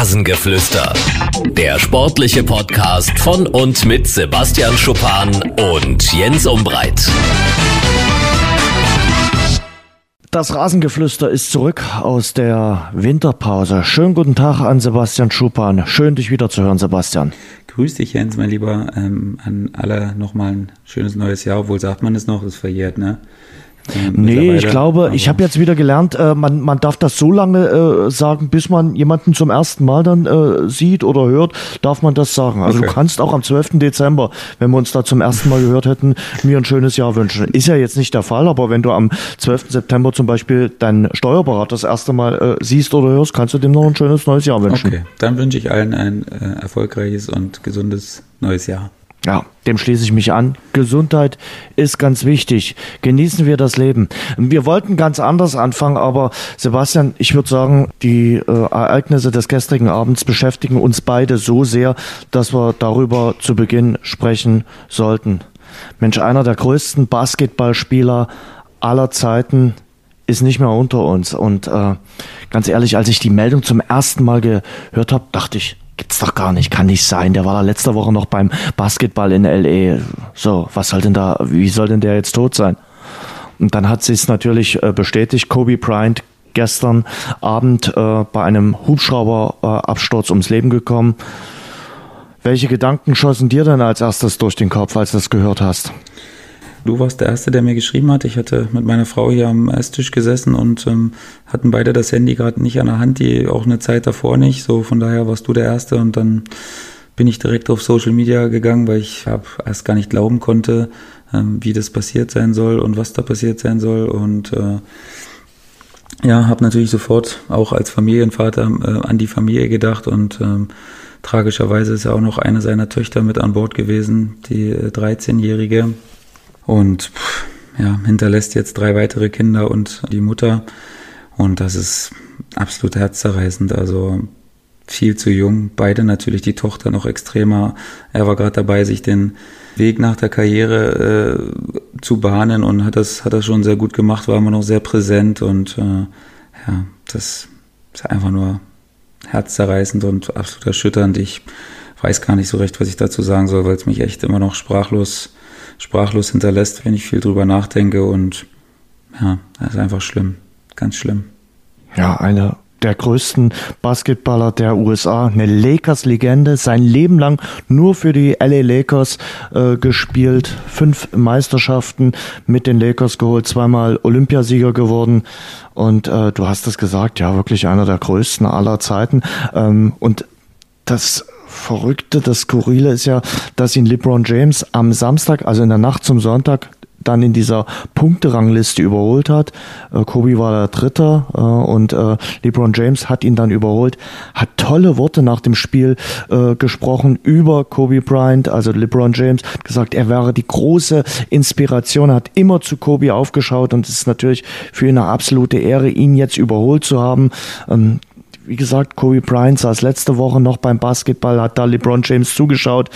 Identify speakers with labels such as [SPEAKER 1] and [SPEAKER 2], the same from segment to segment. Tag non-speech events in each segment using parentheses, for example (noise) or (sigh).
[SPEAKER 1] Rasengeflüster. Der sportliche Podcast von und mit Sebastian Schuppan und Jens Umbreit.
[SPEAKER 2] Das Rasengeflüster ist zurück aus der Winterpause. Schönen guten Tag an Sebastian Schuppan. Schön, dich wieder zu hören, Sebastian.
[SPEAKER 3] Grüß dich, Jens, mein Lieber. Ähm, an alle nochmal ein schönes neues Jahr. Obwohl sagt man es noch, ist verjährt, ne?
[SPEAKER 2] Nee, ich glaube, ich habe jetzt wieder gelernt, äh, man, man darf das so lange äh, sagen, bis man jemanden zum ersten Mal dann äh, sieht oder hört, darf man das sagen. Also okay. du kannst auch am 12. Dezember, wenn wir uns da zum ersten Mal gehört hätten, mir ein schönes Jahr wünschen. Ist ja jetzt nicht der Fall, aber wenn du am 12. September zum Beispiel deinen Steuerberater das erste Mal äh, siehst oder hörst, kannst du dem noch ein schönes neues Jahr wünschen. Okay,
[SPEAKER 3] dann wünsche ich allen ein äh, erfolgreiches und gesundes neues Jahr.
[SPEAKER 2] Ja, dem schließe ich mich an. Gesundheit ist ganz wichtig. Genießen wir das Leben. Wir wollten ganz anders anfangen, aber Sebastian, ich würde sagen, die äh, Ereignisse des gestrigen Abends beschäftigen uns beide so sehr, dass wir darüber zu Beginn sprechen sollten. Mensch, einer der größten Basketballspieler aller Zeiten ist nicht mehr unter uns. Und äh, ganz ehrlich, als ich die Meldung zum ersten Mal gehört habe, dachte ich, Gibt's doch gar nicht, kann nicht sein. Der war da letzte Woche noch beim Basketball in LE. So, was soll denn da, wie soll denn der jetzt tot sein? Und dann hat sie es natürlich äh, bestätigt, Kobe Bryant gestern Abend äh, bei einem Hubschrauberabsturz äh, ums Leben gekommen. Welche Gedanken schossen dir denn als erstes durch den Kopf, als du das gehört hast?
[SPEAKER 3] Du warst der Erste, der mir geschrieben hat. Ich hatte mit meiner Frau hier am Esstisch gesessen und ähm, hatten beide das Handy gerade nicht an der Hand, die auch eine Zeit davor nicht. So von daher warst du der Erste und dann bin ich direkt auf Social Media gegangen, weil ich hab erst gar nicht glauben konnte, ähm, wie das passiert sein soll und was da passiert sein soll und äh, ja, habe natürlich sofort auch als Familienvater äh, an die Familie gedacht und ähm, tragischerweise ist ja auch noch eine seiner Töchter mit an Bord gewesen, die äh, 13-jährige, und ja, hinterlässt jetzt drei weitere Kinder und die Mutter. Und das ist absolut herzzerreißend. Also viel zu jung. Beide natürlich, die Tochter noch extremer. Er war gerade dabei, sich den Weg nach der Karriere äh, zu bahnen und hat das, hat das schon sehr gut gemacht, war immer noch sehr präsent und äh, ja, das ist einfach nur herzzerreißend und absolut erschütternd. Ich weiß gar nicht so recht, was ich dazu sagen soll, weil es mich echt immer noch sprachlos sprachlos hinterlässt, wenn ich viel drüber nachdenke und ja, das ist einfach schlimm, ganz schlimm.
[SPEAKER 2] Ja, eine der größten Basketballer der USA, eine Lakers-Legende, sein Leben lang nur für die LA Lakers äh, gespielt, fünf Meisterschaften mit den Lakers geholt, zweimal Olympiasieger geworden und äh, du hast es gesagt, ja, wirklich einer der größten aller Zeiten ähm, und das Verrückte, das Skurrile ist ja, dass ihn LeBron James am Samstag, also in der Nacht zum Sonntag, dann in dieser Punkterangliste überholt hat. Äh, Kobe war der Dritte äh, und äh, LeBron James hat ihn dann überholt, hat tolle Worte nach dem Spiel gesprochen über Kobe Bryant, also LeBron James, gesagt, er wäre die große Inspiration, hat immer zu Kobe aufgeschaut und es ist natürlich für ihn eine absolute Ehre, ihn jetzt überholt zu haben. Wie gesagt, Kobe Bryant saß letzte Woche noch beim Basketball, hat da LeBron James zugeschaut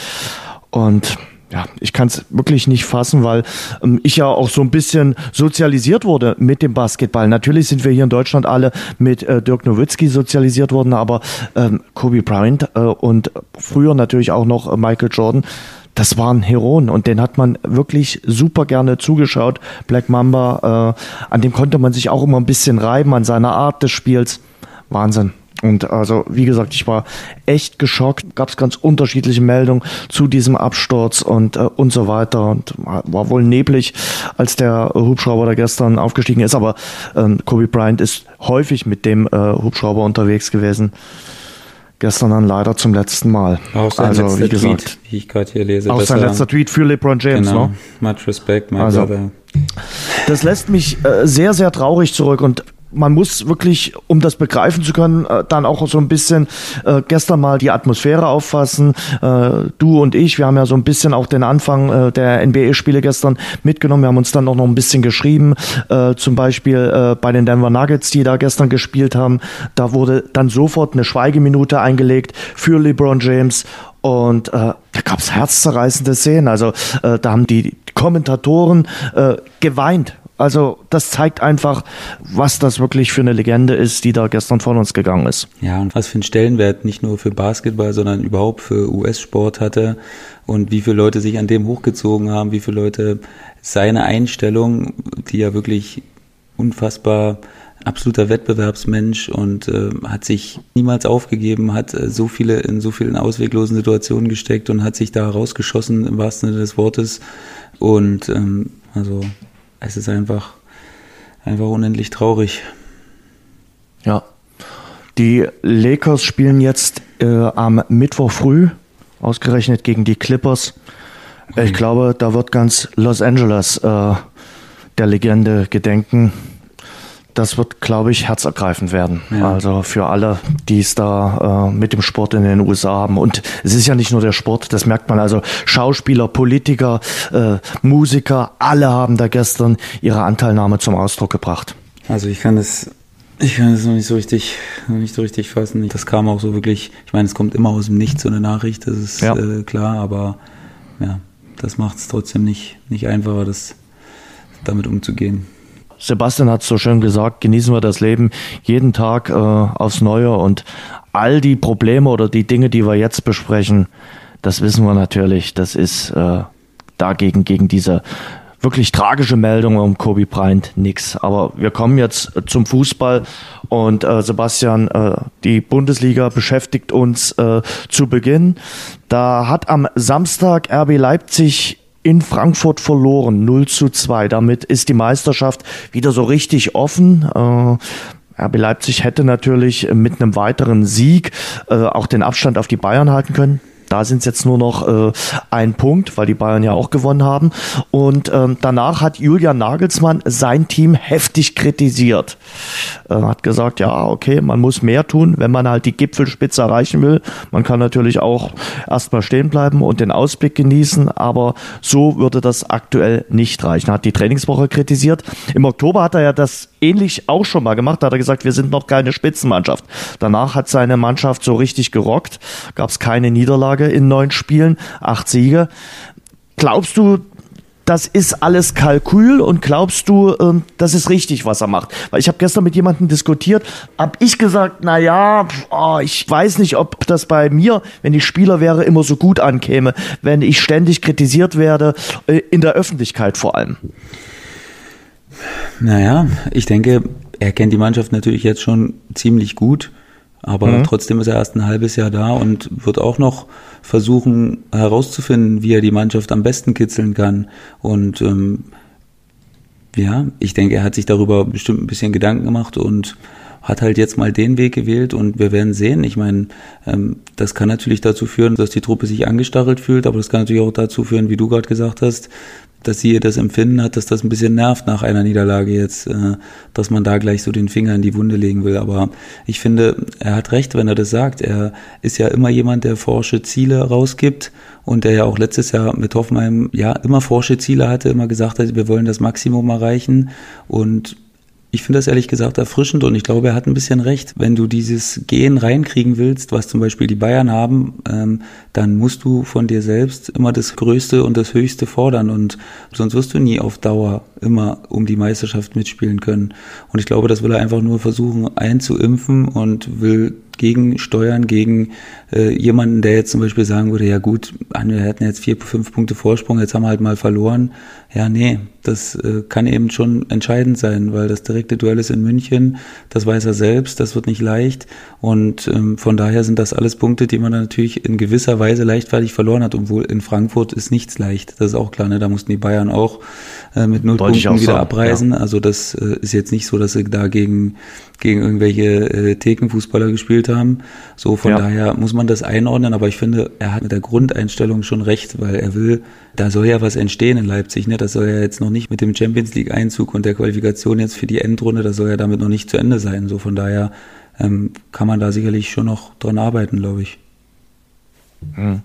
[SPEAKER 2] und ja, ich kann es wirklich nicht fassen, weil ähm, ich ja auch so ein bisschen sozialisiert wurde mit dem Basketball. Natürlich sind wir hier in Deutschland alle mit äh, Dirk Nowitzki sozialisiert worden, aber ähm, Kobe Bryant äh, und früher natürlich auch noch äh, Michael Jordan, das waren Heroen und den hat man wirklich super gerne zugeschaut. Black Mamba, äh, an dem konnte man sich auch immer ein bisschen reiben, an seiner Art des Spiels. Wahnsinn. Und also, wie gesagt, ich war echt geschockt. Gab es ganz unterschiedliche Meldungen zu diesem Absturz und, äh, und so weiter. Und war wohl neblig, als der Hubschrauber da gestern aufgestiegen ist. Aber ähm, Kobe Bryant ist häufig mit dem äh, Hubschrauber unterwegs gewesen. Gestern dann leider zum letzten Mal.
[SPEAKER 3] Auch sein also, letzter wie gesagt, Tweet, wie ich gerade hier lese.
[SPEAKER 2] Auch sein letzter Tweet für LeBron James,
[SPEAKER 3] genau. ne? Much respect, my
[SPEAKER 2] also, brother. Das lässt mich äh, sehr, sehr traurig zurück und man muss wirklich, um das begreifen zu können, äh, dann auch so ein bisschen äh, gestern mal die Atmosphäre auffassen. Äh, du und ich, wir haben ja so ein bisschen auch den Anfang äh, der NBA-Spiele gestern mitgenommen. Wir haben uns dann auch noch ein bisschen geschrieben, äh, zum Beispiel äh, bei den Denver Nuggets, die da gestern gespielt haben. Da wurde dann sofort eine Schweigeminute eingelegt für LeBron James und äh, da gab's herzzerreißende Szenen. Also äh, da haben die Kommentatoren äh, geweint Also das zeigt einfach, was das wirklich für eine Legende ist, die da gestern von uns gegangen ist.
[SPEAKER 3] Ja, und was für einen Stellenwert nicht nur für Basketball, sondern überhaupt für US-Sport hatte und wie viele Leute sich an dem hochgezogen haben, wie viele Leute seine Einstellung, die ja wirklich unfassbar absoluter Wettbewerbsmensch und äh, hat sich niemals aufgegeben, hat äh, so viele in so vielen ausweglosen Situationen gesteckt und hat sich da rausgeschossen im wahrsten Sinne des Wortes. Und ähm, also es ist einfach, einfach unendlich traurig.
[SPEAKER 2] Ja. Die Lakers spielen jetzt äh, am Mittwoch früh, ausgerechnet gegen die Clippers. Ich mhm. glaube, da wird ganz Los Angeles äh, der Legende gedenken. Das wird, glaube ich, herzergreifend werden. Ja. Also für alle, die es da äh, mit dem Sport in den USA haben. Und es ist ja nicht nur der Sport, das merkt man. Also Schauspieler, Politiker, äh, Musiker, alle haben da gestern ihre Anteilnahme zum Ausdruck gebracht.
[SPEAKER 3] Also ich kann das ich kann das noch nicht so richtig, noch nicht so richtig fassen. Das kam auch so wirklich, ich meine, es kommt immer aus dem Nichts so eine Nachricht, das ist ja. äh, klar, aber ja, das macht es trotzdem nicht, nicht einfacher, das damit umzugehen.
[SPEAKER 2] Sebastian hat so schön gesagt, genießen wir das Leben jeden Tag äh, aufs Neue und all die Probleme oder die Dinge, die wir jetzt besprechen, das wissen wir natürlich, das ist äh, dagegen, gegen diese wirklich tragische Meldung um Kobe Bryant nix. Aber wir kommen jetzt zum Fußball und äh, Sebastian, äh, die Bundesliga beschäftigt uns äh, zu Beginn. Da hat am Samstag RB Leipzig in Frankfurt verloren, 0 zu 2. Damit ist die Meisterschaft wieder so richtig offen. Äh, RB Leipzig hätte natürlich mit einem weiteren Sieg äh, auch den Abstand auf die Bayern halten können. Da sind es jetzt nur noch äh, ein Punkt, weil die Bayern ja auch gewonnen haben. Und ähm, danach hat Julian Nagelsmann sein Team heftig kritisiert. Äh, hat gesagt, ja, okay, man muss mehr tun, wenn man halt die Gipfelspitze erreichen will. Man kann natürlich auch erstmal stehen bleiben und den Ausblick genießen, aber so würde das aktuell nicht reichen. Er hat die Trainingswoche kritisiert. Im Oktober hat er ja das ähnlich auch schon mal gemacht. Da hat er gesagt, wir sind noch keine Spitzenmannschaft. Danach hat seine Mannschaft so richtig gerockt. Gab es keine Niederlage in neun Spielen, acht Siege. Glaubst du, das ist alles Kalkül und glaubst du, ähm, das ist richtig, was er macht? Weil ich habe gestern mit jemandem diskutiert, habe ich gesagt, na ja, oh, ich weiß nicht, ob das bei mir, wenn ich Spieler wäre, immer so gut ankäme, wenn ich ständig kritisiert werde, äh, in der Öffentlichkeit vor allem.
[SPEAKER 3] Naja, ich denke, er kennt die Mannschaft natürlich jetzt schon ziemlich gut, aber mhm. trotzdem ist er erst ein halbes Jahr da und wird auch noch versuchen herauszufinden, wie er die Mannschaft am besten kitzeln kann. Und ähm, ja, ich denke, er hat sich darüber bestimmt ein bisschen Gedanken gemacht und hat halt jetzt mal den Weg gewählt und wir werden sehen. Ich meine, ähm, das kann natürlich dazu führen, dass die Truppe sich angestachelt fühlt, aber das kann natürlich auch dazu führen, wie du gerade gesagt hast, dass sie das Empfinden hat, dass das ein bisschen nervt nach einer Niederlage jetzt, äh, dass man da gleich so den Finger in die Wunde legen will. Aber ich finde, er hat recht, wenn er das sagt. Er ist ja immer jemand, der forsche Ziele rausgibt und der ja auch letztes Jahr mit Hoffenheim ja immer forsche Ziele hatte, immer gesagt hat, wir wollen das Maximum erreichen und ich finde das ehrlich gesagt erfrischend und ich glaube, er hat ein bisschen recht. Wenn du dieses Gehen reinkriegen willst, was zum Beispiel die Bayern haben, ähm, dann musst du von dir selbst immer das Größte und das Höchste fordern und sonst wirst du nie auf Dauer immer um die Meisterschaft mitspielen können. Und ich glaube, das will er einfach nur versuchen einzuimpfen und will gegensteuern gegen äh, jemanden, der jetzt zum Beispiel sagen würde, ja gut, wir hätten jetzt vier, fünf Punkte Vorsprung, jetzt haben wir halt mal verloren. Ja, nee, das äh, kann eben schon entscheidend sein, weil das direkte Duell ist in München, das weiß er selbst, das wird nicht leicht und ähm, von daher sind das alles Punkte, die man natürlich in gewisser Weise leichtfertig verloren hat, obwohl in Frankfurt ist nichts leicht, das ist auch klar, ne? da mussten die Bayern auch äh, mit null Punkten wieder sagen, abreisen, ja. also das äh, ist jetzt nicht so, dass sie da gegen, gegen irgendwelche äh, Thekenfußballer gespielt haben, so von ja. daher muss man das einordnen, aber ich finde, er hat mit der Grundeinstellung schon recht, weil er will, da soll ja was entstehen in Leipzig, ne? das soll ja jetzt noch nicht mit dem Champions League Einzug und der Qualifikation jetzt für die Endrunde, das soll ja damit noch nicht zu Ende sein, so von daher ähm, kann man da sicherlich schon noch dran arbeiten, glaube ich.
[SPEAKER 2] Hm.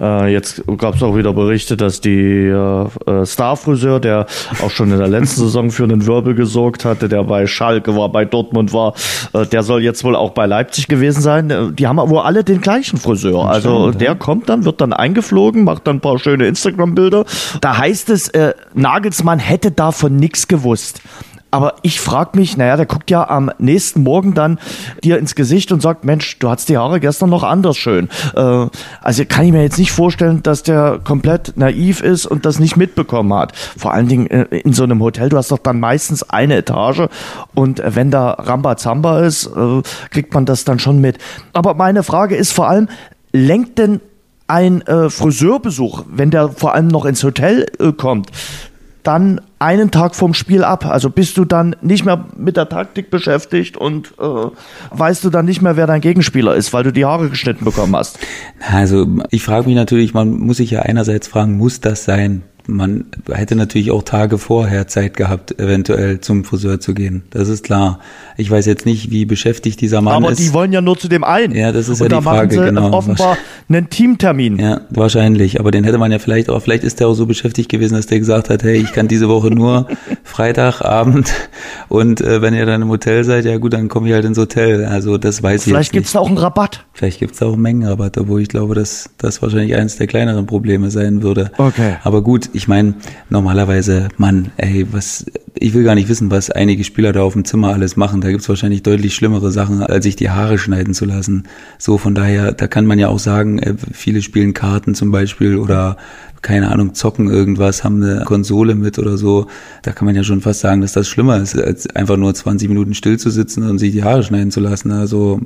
[SPEAKER 2] Äh, jetzt gab es auch wieder Berichte, dass die äh, Starfriseur, der auch schon in der letzten Saison für einen Wirbel gesorgt hatte, der bei Schalke war, bei Dortmund war, äh, der soll jetzt wohl auch bei Leipzig gewesen sein. Äh, die haben wohl alle den gleichen Friseur. Also der kommt dann, wird dann eingeflogen, macht dann ein paar schöne Instagram-Bilder. Da heißt es, äh, Nagelsmann hätte davon nichts gewusst. Aber ich frage mich, naja, der guckt ja am nächsten Morgen dann dir ins Gesicht und sagt, Mensch, du hattest die Haare gestern noch anders schön. Äh, also kann ich mir jetzt nicht vorstellen, dass der komplett naiv ist und das nicht mitbekommen hat. Vor allen Dingen äh, in so einem Hotel, du hast doch dann meistens eine Etage und wenn da Rambazamba ist, äh, kriegt man das dann schon mit. Aber meine Frage ist vor allem, lenkt denn ein äh, Friseurbesuch, wenn der vor allem noch ins Hotel äh, kommt, dann einen Tag vom Spiel ab. Also bist du dann nicht mehr mit der Taktik beschäftigt und äh, weißt du dann nicht mehr, wer dein Gegenspieler ist, weil du die Haare geschnitten bekommen hast.
[SPEAKER 3] Also ich frage mich natürlich, man muss sich ja einerseits fragen, muss das sein? Man hätte natürlich auch Tage vorher Zeit gehabt, eventuell zum Friseur zu gehen. Das ist klar. Ich weiß jetzt nicht, wie beschäftigt dieser Mann
[SPEAKER 2] Aber
[SPEAKER 3] ist.
[SPEAKER 2] Aber die wollen ja nur zu dem einen.
[SPEAKER 3] Ja, das ist Und ja die Frage, genau.
[SPEAKER 2] Offenbar einen Teamtermin.
[SPEAKER 3] Ja, wahrscheinlich. Aber den hätte man ja vielleicht auch, vielleicht ist der auch so beschäftigt gewesen, dass der gesagt hat, hey, ich kann diese Woche nur (laughs) Freitagabend und äh, wenn ihr dann im Hotel seid, ja gut, dann komme ich halt ins Hotel. Also das weiß
[SPEAKER 2] vielleicht ich Vielleicht gibt's da auch einen Rabatt.
[SPEAKER 3] Vielleicht gibt's da auch einen Mengenrabatt, obwohl ich glaube, dass das wahrscheinlich eines der kleineren Probleme sein würde.
[SPEAKER 2] Okay.
[SPEAKER 3] Aber gut, ich meine, normalerweise, Mann, ey, was, ich will gar nicht wissen, was einige Spieler da auf dem Zimmer alles machen. Da gibt's wahrscheinlich deutlich schlimmere Sachen, als sich die Haare schneiden zu lassen. So, von daher, da kann man ja auch sagen, äh, viele spielen Karten zum Beispiel oder keine Ahnung, zocken irgendwas, haben eine Konsole mit oder so. Da kann man ja schon fast sagen, dass das schlimmer ist, als einfach nur 20 Minuten still zu sitzen und sich die Haare schneiden zu lassen. Also,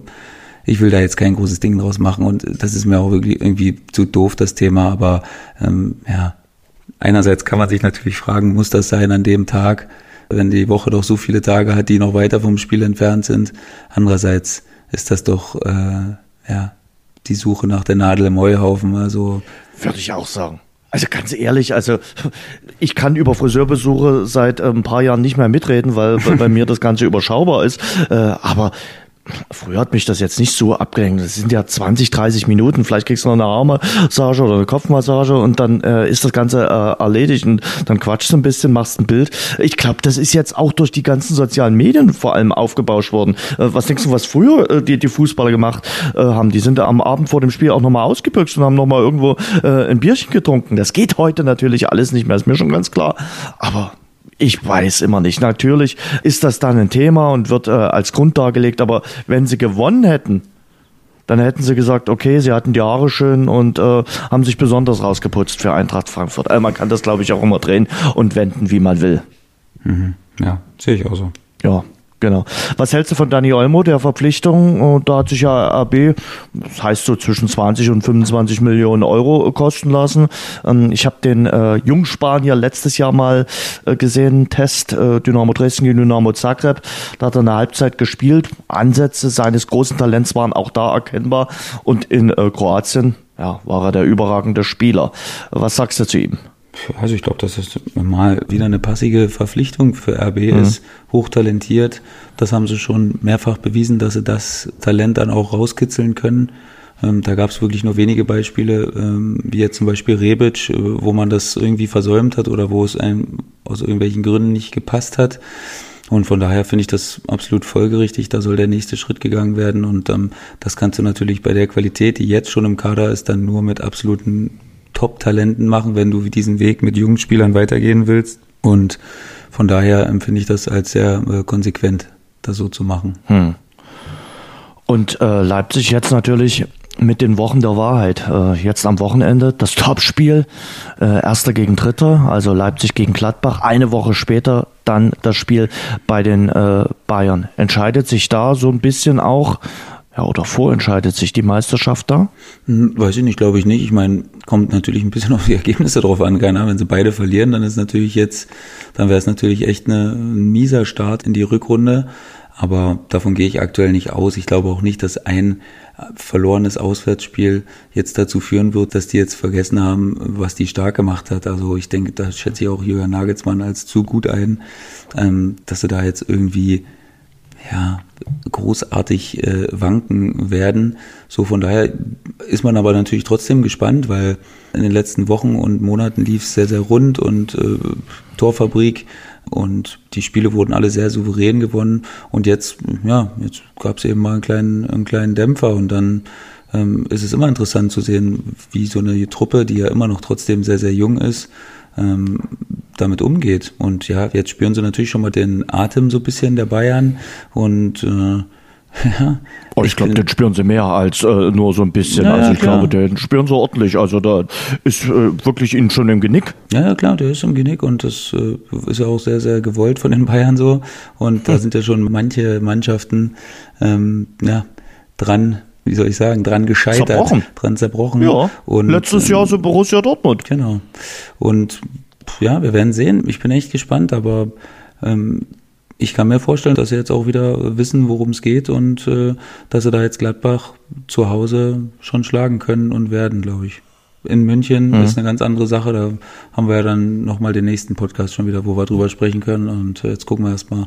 [SPEAKER 3] ich will da jetzt kein großes Ding draus machen und das ist mir auch wirklich irgendwie zu doof, das Thema, aber ähm, ja, einerseits kann man sich natürlich fragen, muss das sein an dem Tag, wenn die Woche doch so viele Tage hat, die noch weiter vom Spiel entfernt sind. Andererseits ist das doch äh, ja die Suche nach der Nadel im Heuhaufen. Also
[SPEAKER 2] würde ich auch sagen. Also ganz ehrlich, also ich kann über Friseurbesuche seit äh, ein paar Jahren nicht mehr mitreden, weil, bei mir das Ganze überschaubar ist. Äh, aber Früher hat mich das jetzt nicht so abgelenkt. Das sind ja 20, 30 Minuten. Vielleicht kriegst du noch eine Armmassage oder eine Kopfmassage und dann äh, ist das Ganze äh, erledigt und dann quatschst du ein bisschen, machst ein Bild. Ich glaube, das ist jetzt auch durch die ganzen sozialen Medien vor allem aufgebauscht worden. Äh, was denkst du, was früher äh, die, die Fußballer gemacht äh, haben? Die sind am Abend vor dem Spiel auch nochmal ausgebüxt und haben nochmal irgendwo äh, ein Bierchen getrunken. Das geht heute natürlich alles nicht mehr, ist mir schon ganz klar. Aber ich weiß immer nicht. Natürlich ist das dann ein Thema und wird äh, als Grund dargelegt, aber wenn sie gewonnen hätten, dann hätten sie gesagt, okay, sie hatten die Haare schön und äh, haben sich besonders rausgeputzt für Eintracht Frankfurt. Also man kann das, glaube ich, auch immer drehen und wenden, wie man will.
[SPEAKER 3] Mhm. Ja, sehe ich auch so.
[SPEAKER 2] Ja, Genau. Was hältst du von Dani Olmo, der Verpflichtung? Da hat sich ja RB, das heißt so zwischen 20 und 25 Millionen Euro kosten lassen. Ähm, ich habe den äh, Jungspanier letztes Jahr mal äh, gesehen, Test äh, Dynamo Dresden gegen Dynamo Zagreb. Da hat er eine Halbzeit gespielt. Ansätze seines großen Talents waren auch da erkennbar. Und in äh, Kroatien ja, war er der überragende Spieler. Was sagst du zu ihm?
[SPEAKER 3] Also ich glaube, dass das mal wieder eine passige Verpflichtung für RB mhm. ist, hochtalentiert. Das haben sie schon mehrfach bewiesen, dass sie das Talent dann auch rauskitzeln können. Ähm, da gab es wirklich nur wenige Beispiele, ähm, wie jetzt zum Beispiel Rebic, äh, wo man das irgendwie versäumt hat oder wo es einem aus irgendwelchen Gründen nicht gepasst hat. Und von daher finde ich das absolut folgerichtig. Da soll der nächste Schritt gegangen werden. Und ähm, das kannst du natürlich bei der Qualität, die jetzt schon im Kader ist, dann nur mit absoluten Top-Talenten machen, wenn du diesen Weg mit jungen Spielern weitergehen willst. Und von daher empfinde ich das als sehr äh, konsequent, das so zu machen. Hm.
[SPEAKER 2] Und äh, Leipzig jetzt natürlich mit den Wochen der Wahrheit. Äh, jetzt am Wochenende das Topspiel, äh, erster gegen dritter, also Leipzig gegen Gladbach. Eine Woche später dann das Spiel bei den äh, Bayern. Entscheidet sich da so ein bisschen auch ja, oder vorentscheidet sich die Meisterschaft da?
[SPEAKER 3] Hm, weiß ich nicht, glaube ich nicht. Ich meine, kommt natürlich ein bisschen (laughs) auf die Ergebnisse drauf an. Keine Ahnung, wenn sie beide verlieren, dann ist natürlich jetzt, dann wäre es natürlich echt eine, ein mieser Start in die Rückrunde. Aber davon gehe ich aktuell nicht aus. Ich glaube auch nicht, dass ein verlorenes Auswärtsspiel jetzt dazu führen wird, dass die jetzt vergessen haben, was die stark gemacht hat. Also ich denke, da schätze ich auch Jürgen Nagelsmann als zu gut ein, ähm, dass sie da jetzt irgendwie ja, großartig äh, wanken werden. So von daher ist man aber natürlich trotzdem gespannt, weil in den letzten Wochen und Monaten lief es sehr, sehr rund und äh, Torfabrik und die Spiele wurden alle sehr souverän gewonnen und jetzt, ja, jetzt gab es eben mal einen kleinen, einen kleinen Dämpfer und dann ähm, ist es immer interessant zu sehen, wie so eine Truppe, die ja immer noch trotzdem sehr, sehr jung ist, ähm, damit umgeht. Und ja, jetzt spüren sie natürlich schon mal den Atem so ein bisschen der Bayern und äh, (laughs)
[SPEAKER 2] ja. Oh, ich glaube, den spüren sie mehr als äh, nur so ein bisschen. Ja, also ich klar. glaube, den spüren sie ordentlich. Also da ist äh, wirklich ihnen schon im Genick.
[SPEAKER 3] Ja, ja, klar, der ist im Genick und das äh, ist ja auch sehr, sehr gewollt von den Bayern so. Und da (laughs) sind ja schon manche Mannschaften ähm, ja, dran, wie soll ich sagen, dran gescheitert,
[SPEAKER 2] zerbrochen.
[SPEAKER 3] dran zerbrochen.
[SPEAKER 2] Ja. Und, Letztes Jahr so Borussia Dortmund.
[SPEAKER 3] Genau. Und ja, wir werden sehen. Ich bin echt gespannt, aber ähm, ich kann mir vorstellen, dass sie jetzt auch wieder wissen, worum es geht und äh, dass sie da jetzt Gladbach zu Hause schon schlagen können und werden, glaube ich. In München mhm. ist eine ganz andere Sache. Da haben wir ja dann nochmal den nächsten Podcast schon wieder, wo wir drüber sprechen können. Und jetzt gucken wir erstmal,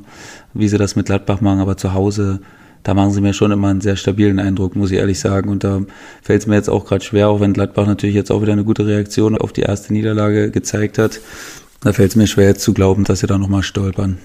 [SPEAKER 3] wie sie das mit Gladbach machen. Aber zu Hause da machen sie mir schon immer einen sehr stabilen Eindruck, muss ich ehrlich sagen. Und da fällt es mir jetzt auch gerade schwer, auch wenn Gladbach natürlich jetzt auch wieder eine gute Reaktion auf die erste Niederlage gezeigt hat. Da fällt es mir schwer jetzt zu glauben, dass sie da nochmal stolpern.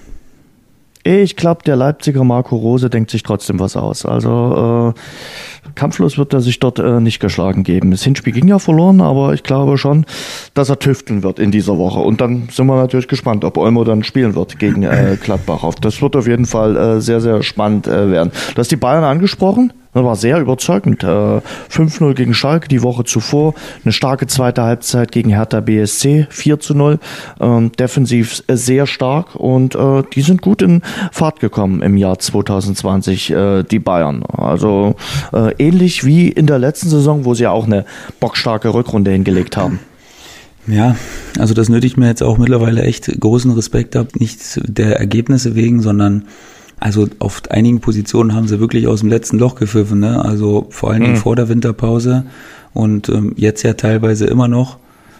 [SPEAKER 2] Ich glaube, der Leipziger Marco Rose denkt sich trotzdem was aus. Also äh, kampflos wird er sich dort äh, nicht geschlagen geben. Das Hinspiel ging ja verloren, aber ich glaube schon, dass er tüfteln wird in dieser Woche. Und dann sind wir natürlich gespannt, ob Olmo dann spielen wird gegen äh, Gladbach. Das wird auf jeden Fall äh, sehr, sehr spannend äh, werden. Du hast die Bayern angesprochen. Das war sehr überzeugend. 5-0 äh, gegen Schalke die Woche zuvor. Eine starke zweite Halbzeit gegen Hertha BSC. 4 0. Ähm, defensiv sehr stark und äh, die sind gut in Fahrt gekommen im Jahr 2020, äh, die Bayern. Also ähnlich wie in der letzten Saison, wo sie auch eine bockstarke Rückrunde hingelegt haben.
[SPEAKER 3] Ja, also das nötigt mir jetzt auch mittlerweile echt großen Respekt ab. Nicht der Ergebnisse wegen, sondern also auf einigen Positionen haben sie wirklich aus dem letzten Loch gepfiffen, ne? Also vor allen Dingen mhm. vor der Winterpause und ähm, jetzt ja teilweise immer noch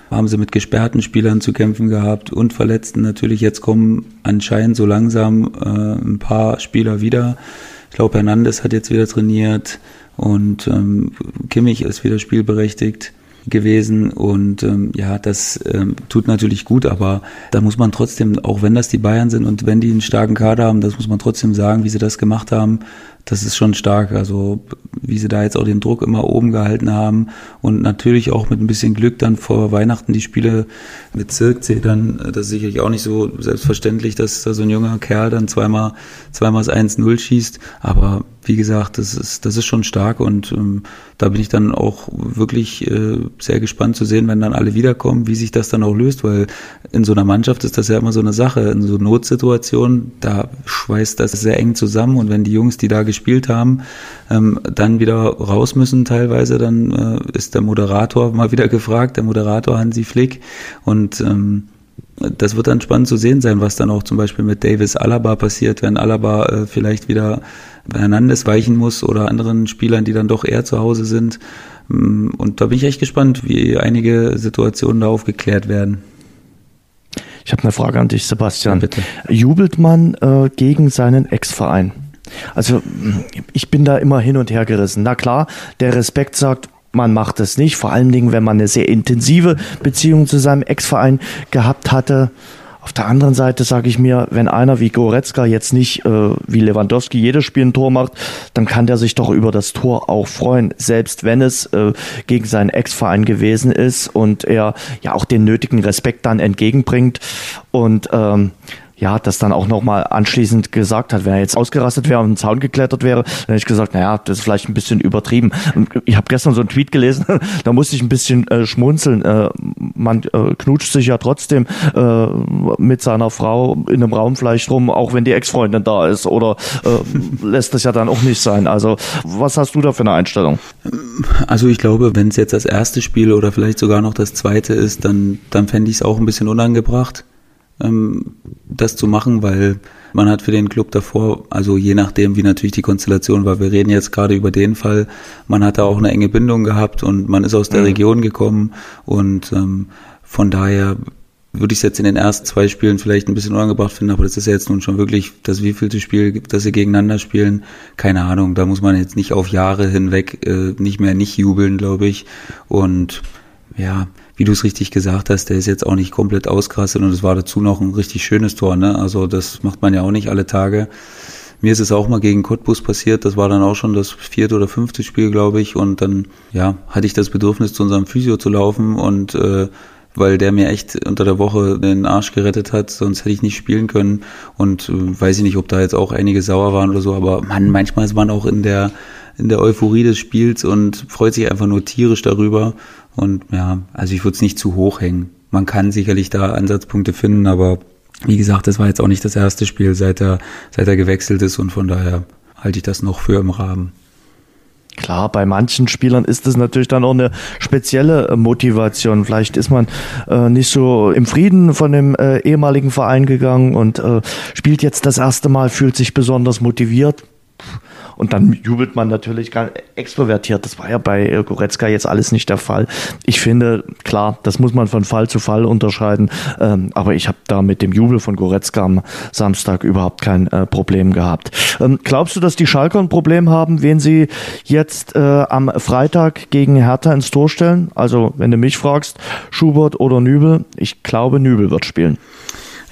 [SPEAKER 3] haben sie mit gesperrten Spielern zu kämpfen gehabt und Verletzten natürlich. Jetzt kommen anscheinend so langsam äh, ein paar Spieler wieder. Ich glaube, Hernandez hat jetzt wieder trainiert und ähm, Kimmich ist wieder spielberechtigt gewesen und ähm, ja, das ähm, tut natürlich gut, aber da muss man trotzdem, auch wenn das die Bayern sind und wenn die einen starken Kader haben, das muss man trotzdem sagen, wie sie das gemacht haben, das ist schon stark. Also wie sie da jetzt auch den Druck immer oben gehalten haben und natürlich auch mit ein bisschen Glück dann vor Weihnachten die Spiele mit Zirkzee dann, das ist sicherlich auch nicht so selbstverständlich, dass da so ein junger Kerl dann zweimal, zweimal das 1-0 schießt, aber wie gesagt, das ist, das ist schon stark und ähm, da bin ich dann auch wirklich äh, sehr gespannt zu sehen, wenn dann alle wiederkommen, wie sich das dann auch löst, weil in so einer Mannschaft ist das ja immer so eine Sache. In so Notsituationen, da schweißt das sehr eng zusammen und wenn die Jungs, die da gespielt haben, ähm, dann wieder raus müssen teilweise, dann äh, ist der Moderator mal wieder gefragt, der Moderator Hansi Flick und ähm, das wird dann spannend zu sehen sein, was dann auch zum Beispiel mit Davis Alaba passiert, wenn Alaba äh, vielleicht wieder Hernandez weichen muss oder anderen Spielern, die dann doch eher zu Hause sind. Mm, und da bin ich echt gespannt, wie einige Situationen da aufgeklärt werden.
[SPEAKER 2] Ich habe eine Frage an dich, Sebastian. Ja, bitte. Jubelt man äh, gegen seinen Ex-Verein? Also ich bin da immer hin und her gerissen. Na klar, der Respekt sagt, man macht es nicht, vor allen Dingen, wenn man eine sehr intensive Beziehung zu seinem Ex-Verein gehabt hatte. Auf der anderen Seite sage ich mir, wenn einer wie Goretzka jetzt nicht äh, wie Lewandowski jedes Spiel ein Tor macht, dann kann der sich doch über das Tor auch freuen, selbst wenn es äh, gegen seinen Ex-Verein gewesen ist und er ja auch den nötigen Respekt dann entgegenbringt. Und ähm, ja, das dann auch nochmal anschließend gesagt hat. Wenn er jetzt ausgerastet wäre und einen Zaun geklettert wäre, dann hätte ich gesagt, naja, das ist vielleicht ein bisschen übertrieben. Ich habe gestern so einen Tweet gelesen, (laughs) da musste ich ein bisschen äh, schmunzeln. Äh, man äh, knutscht sich ja trotzdem äh, mit seiner Frau in einem Raum vielleicht rum, auch wenn die Ex-Freundin da ist oder äh, (laughs) lässt das ja dann auch nicht sein. Also was hast du da für eine Einstellung?
[SPEAKER 3] Also ich glaube, wenn es jetzt das erste Spiel oder vielleicht sogar noch das zweite ist, dann, dann fände ich es auch ein bisschen unangebracht ähm, das zu machen, weil man hat für den Club davor, also je nachdem, wie natürlich die Konstellation war, wir reden jetzt gerade über den Fall, man hat da auch eine enge Bindung gehabt und man ist aus der mhm. Region gekommen und ähm, von daher würde ich es jetzt in den ersten zwei Spielen vielleicht ein bisschen unangebracht finden, aber das ist ja jetzt nun schon wirklich das wievielte Spiel, dass sie gegeneinander spielen. Keine Ahnung, da muss man jetzt nicht auf Jahre hinweg äh, nicht mehr nicht jubeln, glaube ich. Und ja, wie du es richtig gesagt hast, der ist jetzt auch nicht komplett ausgerastet und es war dazu noch ein richtig schönes Tor, ne? Also das macht man ja auch nicht alle Tage. Mir ist es auch mal gegen Cottbus passiert, das war dann auch schon das vierte oder fünfte Spiel, glaube ich. Und dann, ja, hatte ich das Bedürfnis, zu unserem Physio zu laufen und äh, weil der mir echt unter der Woche den Arsch gerettet hat, sonst hätte ich nicht spielen können. Und äh, weiß ich nicht, ob da jetzt auch einige sauer waren oder so, aber man, manchmal ist man auch in der, in der Euphorie des Spiels und freut sich einfach nur tierisch darüber. Und ja, also ich würde es nicht zu hoch hängen. Man kann sicherlich da Ansatzpunkte finden, aber wie gesagt, das war jetzt auch nicht das erste Spiel, seit er, seit er gewechselt ist und von daher halte ich das noch für im Rahmen.
[SPEAKER 2] Klar, bei manchen Spielern ist es natürlich dann auch eine spezielle äh, Motivation. Vielleicht ist man äh, nicht so im Frieden von dem äh, ehemaligen Verein gegangen und äh, spielt jetzt das erste Mal, fühlt sich besonders motiviert. Und dann jubelt man natürlich ganz extrovertiert. Das war ja bei äh, Goretzka jetzt alles nicht der Fall. Ich finde, klar, das muss man von Fall zu Fall unterscheiden. Ähm, aber ich habe da mit dem Jubel von Goretzka am Samstag überhaupt kein äh, Problem gehabt. Ähm, glaubst du, dass die Schalker ein Problem haben, wen sie jetzt äh, am Freitag gegen Hertha ins Tor stellen? Also, wenn du mich fragst, Schubert oder Nübel? Ich glaube, Nübel wird spielen.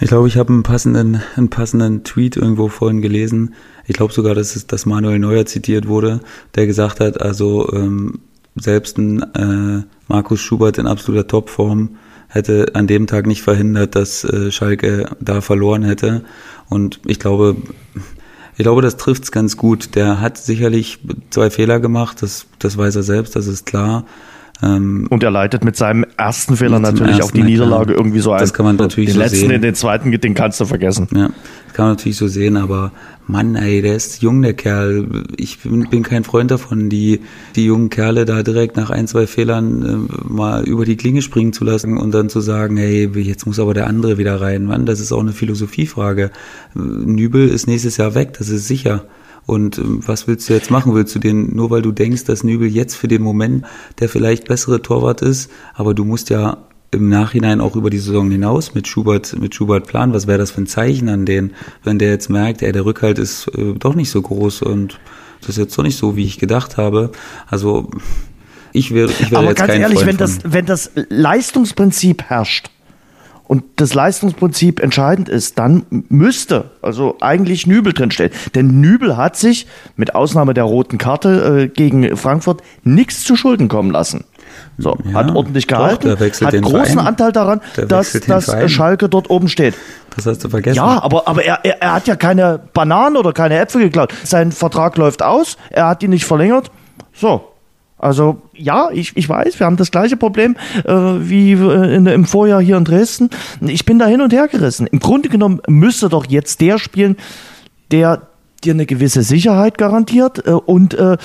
[SPEAKER 3] Ich glaube, ich habe einen passenden, einen passenden Tweet irgendwo vorhin gelesen ich glaube sogar, dass es dass Manuel Neuer zitiert wurde, der gesagt hat, also ähm, selbst ein äh, Markus Schubert in absoluter Topform hätte an dem Tag nicht verhindert, dass äh, Schalke da verloren hätte. Und ich glaube, ich glaube, das trifft's ganz gut. Der hat sicherlich zwei Fehler gemacht, das, das weiß er selbst, das ist klar.
[SPEAKER 2] Ähm, und er leitet mit seinem ersten Fehler natürlich ersten auch die Niederlage irgendwie so ein.
[SPEAKER 3] Das kann man natürlich
[SPEAKER 2] den
[SPEAKER 3] so
[SPEAKER 2] letzten,
[SPEAKER 3] sehen.
[SPEAKER 2] Den zweiten, den kannst du vergessen.
[SPEAKER 3] Ja, das kann man natürlich so sehen, aber Mann, ey, der ist jung, der Kerl. Ich bin, bin kein Freund davon, die, die jungen Kerle da direkt nach ein, zwei Fehlern äh, mal über die Klinge springen zu lassen und dann zu sagen, hey, jetzt muss aber der andere wieder rein. Mann, das ist auch eine Philosophiefrage. Nübel ist nächstes Jahr weg, das ist sicher. Und ähm, was willst du jetzt machen? Willst du den, nur weil du denkst, dass Nübel jetzt für den Moment der vielleicht bessere Torwart ist, aber du musst ja im Nachhinein auch über die Saison hinaus mit Schubert, mit Schubert planen. Was wäre das für ein Zeichen an den, wenn der jetzt merkt, ey, der Rückhalt ist äh, doch nicht so groß und das ist jetzt doch nicht so, wie ich gedacht habe. Also ich wäre, ich wäre
[SPEAKER 2] Aber
[SPEAKER 3] jetzt
[SPEAKER 2] ganz
[SPEAKER 3] kein
[SPEAKER 2] ehrlich, wenn das,
[SPEAKER 3] von.
[SPEAKER 2] wenn das Leistungsprinzip herrscht, und das Leistungsprinzip entscheidend ist, dann müsste also eigentlich Nübel drinstehen. Denn Nübel hat sich mit Ausnahme der roten Karte äh, gegen Frankfurt nichts zu Schulden kommen lassen. So,
[SPEAKER 3] Ja,
[SPEAKER 2] hat ordentlich
[SPEAKER 3] doch,
[SPEAKER 2] gehalten,
[SPEAKER 3] wechselt
[SPEAKER 2] hat großen
[SPEAKER 3] Verein.
[SPEAKER 2] Anteil daran, dass, dass
[SPEAKER 3] Verein.
[SPEAKER 2] Schalke dort oben steht.
[SPEAKER 3] Das hast du vergessen.
[SPEAKER 2] Ja, aber, aber er, er, er hat ja keine Bananen oder keine Äpfel geklaut. Sein Vertrag läuft aus, er hat ihn nicht verlängert. So. Also ja, ich, ich weiß, wir haben das gleiche Problem äh, wie äh, in, im Vorjahr hier in Dresden. Ich bin da hin und her gerissen. Im Grunde genommen müsste doch jetzt der spielen, der dir eine gewisse Sicherheit garantiert äh, und äh,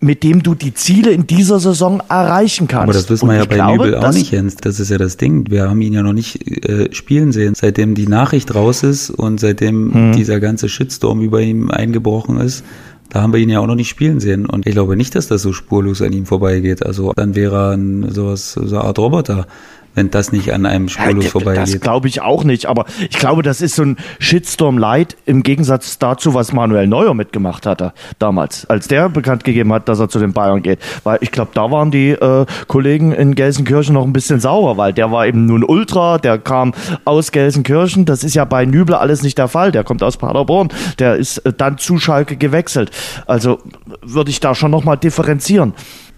[SPEAKER 2] mit dem du die Ziele in dieser Saison erreichen kannst.
[SPEAKER 3] Aber das wissen wir ja bei
[SPEAKER 2] glaube,
[SPEAKER 3] Nübel auch nicht, Jens. Das ist ja das Ding. Wir haben ihn ja noch nicht äh, spielen sehen, seitdem die Nachricht raus ist und seitdem
[SPEAKER 2] Hm.
[SPEAKER 3] dieser ganze Shitstorm über ihm eingebrochen ist. Da haben wir ihn ja auch noch nicht spielen sehen. Und ich glaube nicht, dass das so spurlos an ihm vorbeigeht. Also dann wäre er ein, sowas, so eine Art Roboter, wenn das nicht an einem spurlos
[SPEAKER 2] Ja, Das
[SPEAKER 3] vorbeigeht.
[SPEAKER 2] glaube ich auch nicht, aber ich glaube, das ist so ein Shitstorm Light im Gegensatz dazu, was Manuel Neuer mitgemacht hatte damals, als der bekannt gegeben hat, dass er zu den Bayern geht. Weil ich glaube, da waren die äh, Kollegen in Gelsenkirchen noch ein bisschen sauer, weil der war eben nun Ultra, der kam aus Gelsenkirchen. Das ist ja bei Nübel alles nicht der Fall. Der kommt aus Paderborn, der ist äh, dann zu Schalke gewechselt. Also würde ich da schon nochmal differenzieren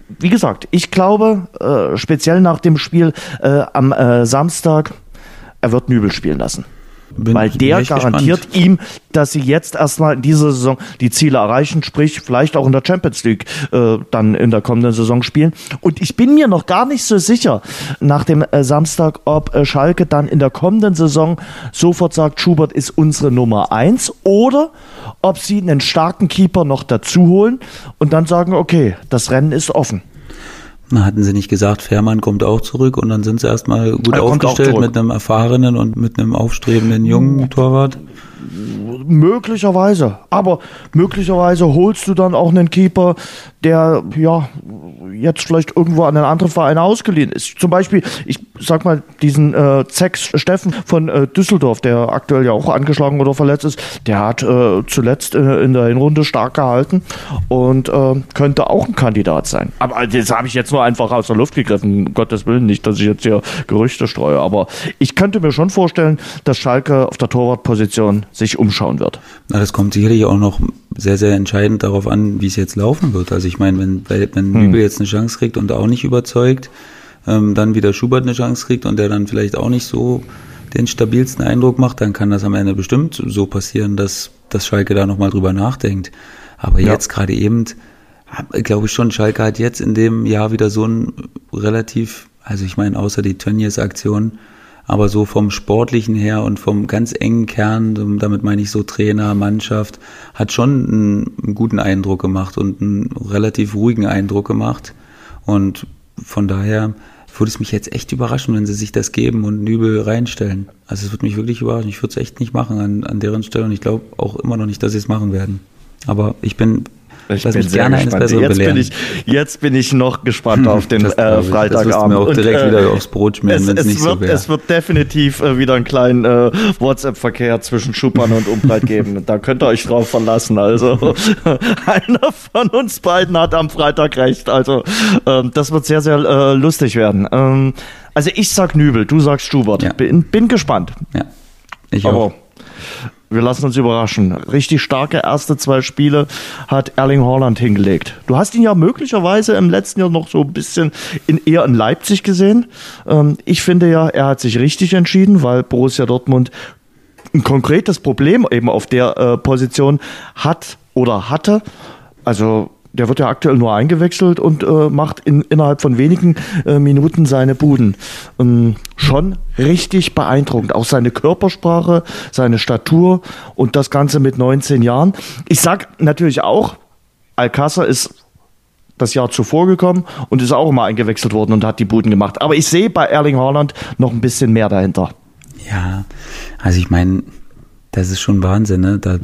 [SPEAKER 2] wie gesagt, ich glaube, äh, speziell nach dem Spiel äh, am äh, Samstag, er wird Nübel spielen lassen.
[SPEAKER 3] Bin-
[SPEAKER 2] Weil der garantiert
[SPEAKER 3] gespannt.
[SPEAKER 2] ihm, dass sie jetzt erstmal in dieser Saison die Ziele erreichen, sprich vielleicht auch in der Champions League äh, dann in der kommenden Saison spielen. Und ich bin mir noch gar nicht so sicher nach dem äh, Samstag, ob äh, Schalke dann in der kommenden Saison sofort sagt, Schubert ist unsere Nummer eins oder ob sie einen starken Keeper noch dazu holen und dann sagen, okay, das Rennen ist offen.
[SPEAKER 3] Na, hatten sie nicht gesagt, Fährmann kommt auch zurück und dann sind sie erstmal gut
[SPEAKER 2] Er
[SPEAKER 3] aufgestellt mit einem erfahrenen und mit einem aufstrebenden jungen Torwart.
[SPEAKER 2] Möglicherweise. Aber möglicherweise holst du dann auch einen Keeper, der ja jetzt vielleicht irgendwo an einen anderen Verein ausgeliehen ist. Zum Beispiel, ich sag mal, diesen äh, Zex Steffen von äh, Düsseldorf, der aktuell ja auch angeschlagen oder verletzt ist, der hat äh, zuletzt äh, in der Hinrunde stark gehalten und äh, könnte auch ein Kandidat sein. Aber das habe ich jetzt nur einfach aus der Luft gegriffen, um Gottes Willen nicht, dass ich jetzt hier Gerüchte streue. Aber ich könnte mir schon vorstellen, dass Schalke auf der Torwartposition sich umschauen wird.
[SPEAKER 3] Na, das kommt sicherlich auch noch sehr, sehr entscheidend darauf an, wie es jetzt laufen wird. Also ich meine, wenn, wenn hm. Nübel jetzt eine Chance kriegt und auch nicht überzeugt, ähm, dann wieder Schubert eine Chance kriegt und der dann vielleicht auch nicht so den stabilsten Eindruck macht, dann kann das am Ende bestimmt so passieren, dass, dass Schalke da nochmal drüber nachdenkt. Aber ja. jetzt gerade eben, glaube ich schon, Schalke hat jetzt in dem Jahr wieder so ein relativ, also ich meine, außer die Tönnies-Aktion, aber so vom Sportlichen her und vom ganz engen Kern, damit meine ich so Trainer, Mannschaft, hat schon einen, einen guten Eindruck gemacht und einen relativ ruhigen Eindruck gemacht. Und von daher würde es mich jetzt echt überraschen, wenn sie sich das geben und Nübel reinstellen. Also es würde mich wirklich überraschen. Ich würde es echt nicht machen an, an deren Stelle und ich glaube auch immer noch nicht, dass sie es machen werden. Aber ich bin
[SPEAKER 2] ich Lass bin sehr gespannt. Jetzt bin, ich, jetzt bin ich noch gespannt auf den äh, Freitagabend. Das
[SPEAKER 3] mir auch direkt und, äh, wieder aufs Brot schmieren, wenn es nicht
[SPEAKER 2] wird,
[SPEAKER 3] so wäre.
[SPEAKER 2] Es wird definitiv äh, wieder einen kleinen äh, WhatsApp-Verkehr zwischen Schuppern und Umbreit (laughs) geben. Da könnt ihr euch drauf verlassen. Also (laughs) (laughs) einer von uns beiden hat am Freitag recht. Also ähm, das wird sehr, sehr äh, lustig werden. Ähm, also ich sag Nübel, du sagst Schubert. Ja. Bin, bin gespannt.
[SPEAKER 3] Ja, ich auch. Aber
[SPEAKER 2] wir lassen uns überraschen. Richtig starke erste zwei Spiele hat Erling Haaland hingelegt. Du hast ihn ja möglicherweise im letzten Jahr noch so ein bisschen in, eher in Leipzig gesehen. Ähm, ich finde ja, er hat sich richtig entschieden, weil Borussia Dortmund ein konkretes Problem eben auf der äh, Position hat oder hatte. Also der wird ja aktuell nur eingewechselt und äh, macht in, innerhalb von wenigen äh, Minuten seine Buden. Ähm, schon richtig beeindruckend. Auch seine Körpersprache, seine Statur und das Ganze mit 19 Jahren. Ich sag natürlich auch, Alcázar ist das Jahr zuvor gekommen und ist auch immer eingewechselt worden und hat die Buden gemacht. Aber ich sehe bei Erling Haaland noch ein bisschen mehr dahinter.
[SPEAKER 3] Ja, also ich meine, das ist schon Wahnsinn, ne? Da,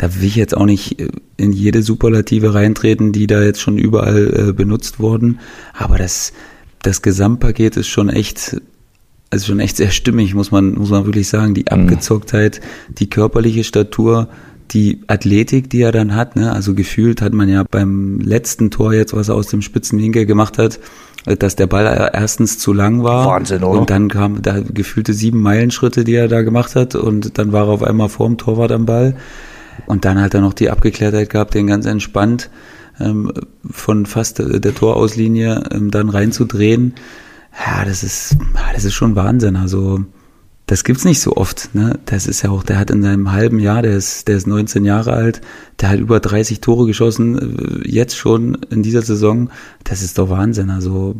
[SPEAKER 3] da will ich jetzt auch nicht äh, in jede Superlative reintreten, die da jetzt schon überall äh, benutzt wurden. Aber das, das Gesamtpaket ist schon echt, also schon echt sehr stimmig, muss man, muss man wirklich sagen. Die mhm. Abgezocktheit, die körperliche Statur, die Athletik, die er dann hat, ne? also gefühlt hat man ja beim letzten Tor jetzt, was er aus dem Spitzenwinkel gemacht hat, dass der Ball erstens zu lang war.
[SPEAKER 2] Wahnsinn, oder?
[SPEAKER 3] Und dann kam da gefühlte sieben Meilenschritte, die er da gemacht hat und dann war er auf einmal vorm Torwart am Ball. Und dann hat er noch die Abgeklärtheit gehabt, den ganz entspannt ähm, von fast der Torauslinie ähm, dann reinzudrehen. Ja, das ist, das ist schon Wahnsinn. Also das gibt's nicht so oft. Ne? Das ist ja auch, der hat in seinem halben Jahr, der ist, der ist 19 Jahre alt, der hat über 30 Tore geschossen, äh, jetzt schon in dieser Saison. Das ist doch Wahnsinn. Also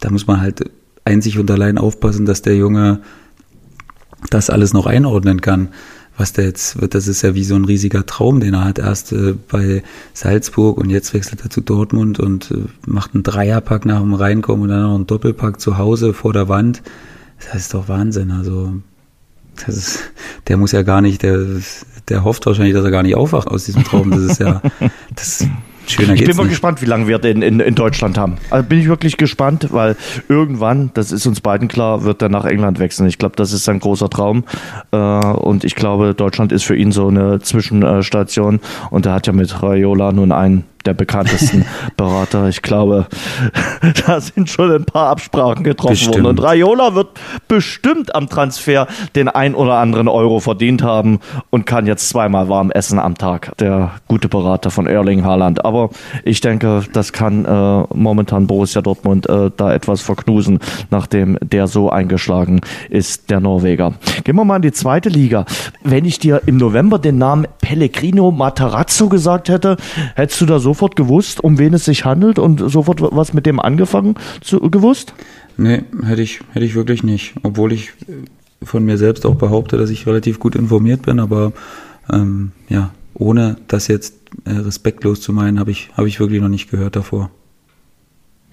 [SPEAKER 3] da muss man halt einzig und allein aufpassen, dass der Junge das alles noch einordnen kann. Was der jetzt wird, das ist ja wie so ein riesiger Traum, den er hat. Erst äh, bei Salzburg und jetzt wechselt er zu Dortmund und äh, macht einen Dreierpack nach dem Reinkommen und dann noch einen Doppelpack zu Hause vor der Wand das ist doch Wahnsinn. Also, das ist, der muss ja gar nicht, der, der hofft wahrscheinlich, dass er gar nicht aufwacht aus diesem Traum. Das ist ja, (laughs) das Schöner
[SPEAKER 2] ich bin mal nicht. gespannt, wie lange wir den in, in Deutschland haben. Also bin ich wirklich gespannt, weil irgendwann, das ist uns beiden klar, wird er nach England wechseln. Ich glaube, das ist sein großer Traum. Äh, und ich glaube, Deutschland ist für ihn so eine Zwischenstation. Und er hat ja mit Raiola nun einen der bekanntesten (laughs) Berater. Ich glaube, (laughs) da sind schon ein paar Absprachen getroffen bestimmt. worden. Und Raiola wird bestimmt am Transfer den ein oder anderen Euro verdient haben und kann jetzt zweimal warm essen am Tag. Der gute Berater von Erling Haaland. Aber ich denke, das kann äh, momentan Borussia Dortmund äh, da etwas verknusen, nachdem der so eingeschlagen ist, der Norweger. Gehen wir mal in die zweite Liga. Wenn ich dir im November den Namen Pellegrino Matarazzo gesagt hätte, hättest du da so sofort gewusst, um wen es sich handelt und sofort was mit dem angefangen zu, gewusst?
[SPEAKER 3] Nee, hätte ich, hätte ich wirklich nicht. Obwohl ich von mir selbst auch behaupte, dass ich relativ gut informiert bin, aber ähm, ja, ohne das jetzt äh, respektlos zu meinen, habe ich, hab ich wirklich noch nicht gehört davor.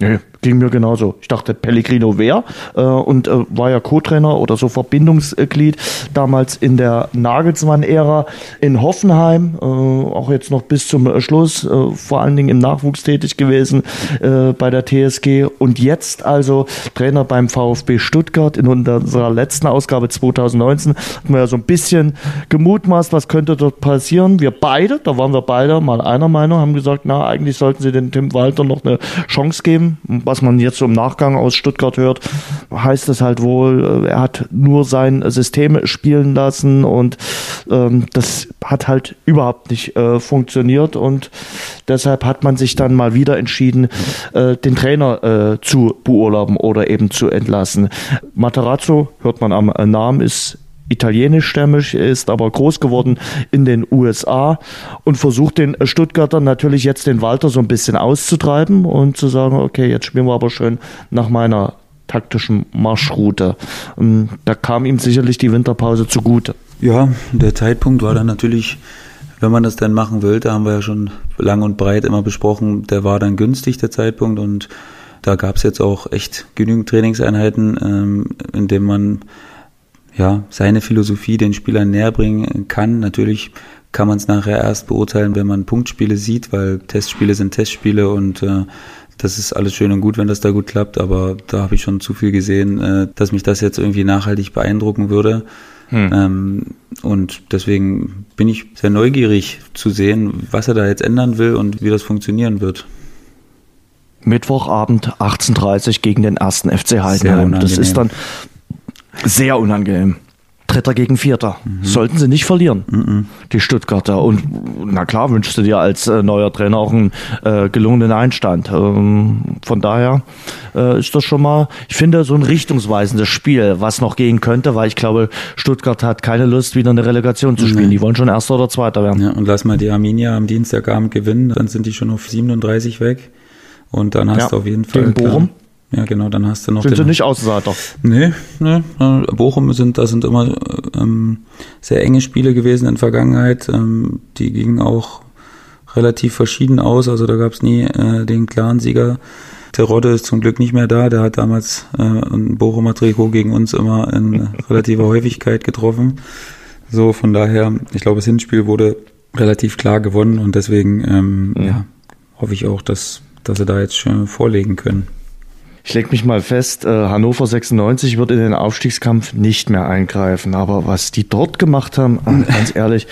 [SPEAKER 2] Nee, ging mir genauso. Ich dachte, Pellegrino wer äh, und äh, war ja Co-Trainer oder so Verbindungsglied damals in der Nagelsmann-Ära in Hoffenheim, äh, auch jetzt noch bis zum Schluss, äh, vor allen Dingen im Nachwuchs tätig gewesen äh, bei der TSG und jetzt also Trainer beim VfB Stuttgart. In unserer letzten Ausgabe 2019 hatten wir ja so ein bisschen gemutmaßt, was könnte dort passieren. Wir beide, da waren wir beide mal einer Meinung, haben gesagt, na, eigentlich sollten sie den Tim Walter noch eine Chance geben was man jetzt so im Nachgang aus Stuttgart hört, heißt es halt wohl, äh, er hat nur sein System spielen lassen und ähm, das hat halt überhaupt nicht äh, funktioniert und deshalb hat man sich dann mal wieder entschieden, äh, den Trainer äh, zu beurlauben oder eben zu entlassen. Materazzo, hört man am Namen, ist italienischstämmig, ist aber groß geworden in den USA und versucht den Stuttgartern natürlich jetzt den Walter so ein bisschen auszutreiben und zu sagen, okay, jetzt spielen wir aber schön nach meiner taktischen Marschroute. Und da kam ihm sicherlich die Winterpause zugute.
[SPEAKER 3] Ja, der Zeitpunkt war dann natürlich, wenn man das dann machen will, da haben wir ja schon lang und breit immer besprochen, der war dann günstig, der Zeitpunkt und da gab es jetzt auch echt genügend Trainingseinheiten, ähm, in dem man ja, seine Philosophie den Spielern näher bringen kann. Natürlich kann man es nachher erst beurteilen, wenn man Punktspiele sieht, weil Testspiele sind Testspiele und äh, das ist alles schön und gut, wenn das da gut klappt, aber da habe ich schon zu viel gesehen, äh, dass mich das jetzt irgendwie nachhaltig beeindrucken würde. Hm. Ähm, und deswegen bin ich sehr neugierig zu sehen, was er da jetzt ändern will und wie das funktionieren wird.
[SPEAKER 2] Mittwochabend 18.30 gegen den ersten FC Heidenheim. Das ist dann sehr unangenehm. Dritter gegen Vierter. Mhm. Sollten sie nicht verlieren, mhm. die Stuttgarter. Und na klar, wünschst du dir als äh, neuer Trainer auch einen äh, gelungenen Einstand. Ähm, von daher äh, ist das schon mal, ich finde, so ein richtungsweisendes Spiel, was noch gehen könnte, weil ich glaube, Stuttgart hat keine Lust, wieder eine Relegation zu spielen. Mhm. Die wollen schon Erster oder Zweiter werden.
[SPEAKER 3] Ja, und lass mal die Arminia am Dienstagabend gewinnen, dann sind die schon auf 37 weg. Und dann hast ja, du auf jeden Fall.
[SPEAKER 2] Gegen Bochum.
[SPEAKER 3] Ja, genau, dann hast du noch.
[SPEAKER 2] Sind den, sie nicht Außenseiter?
[SPEAKER 3] Nee, nee. Bochum sind, da sind immer ähm, sehr enge Spiele gewesen in der Vergangenheit. Ähm, die gingen auch relativ verschieden aus. Also da gab es nie äh, den klaren Sieger. Terodde ist zum Glück nicht mehr da. Der hat damals äh, ein Bochumer Trikot gegen uns immer in (laughs) relativer Häufigkeit getroffen. So, von daher, ich glaube, das Hinspiel wurde relativ klar gewonnen und deswegen ähm, mhm. ja, hoffe ich auch, dass, dass sie da jetzt schon vorlegen können.
[SPEAKER 2] Ich leg mich mal fest, äh, Hannover 96 wird in den Aufstiegskampf nicht mehr eingreifen. Aber was die dort gemacht haben, äh, (laughs) ganz ehrlich,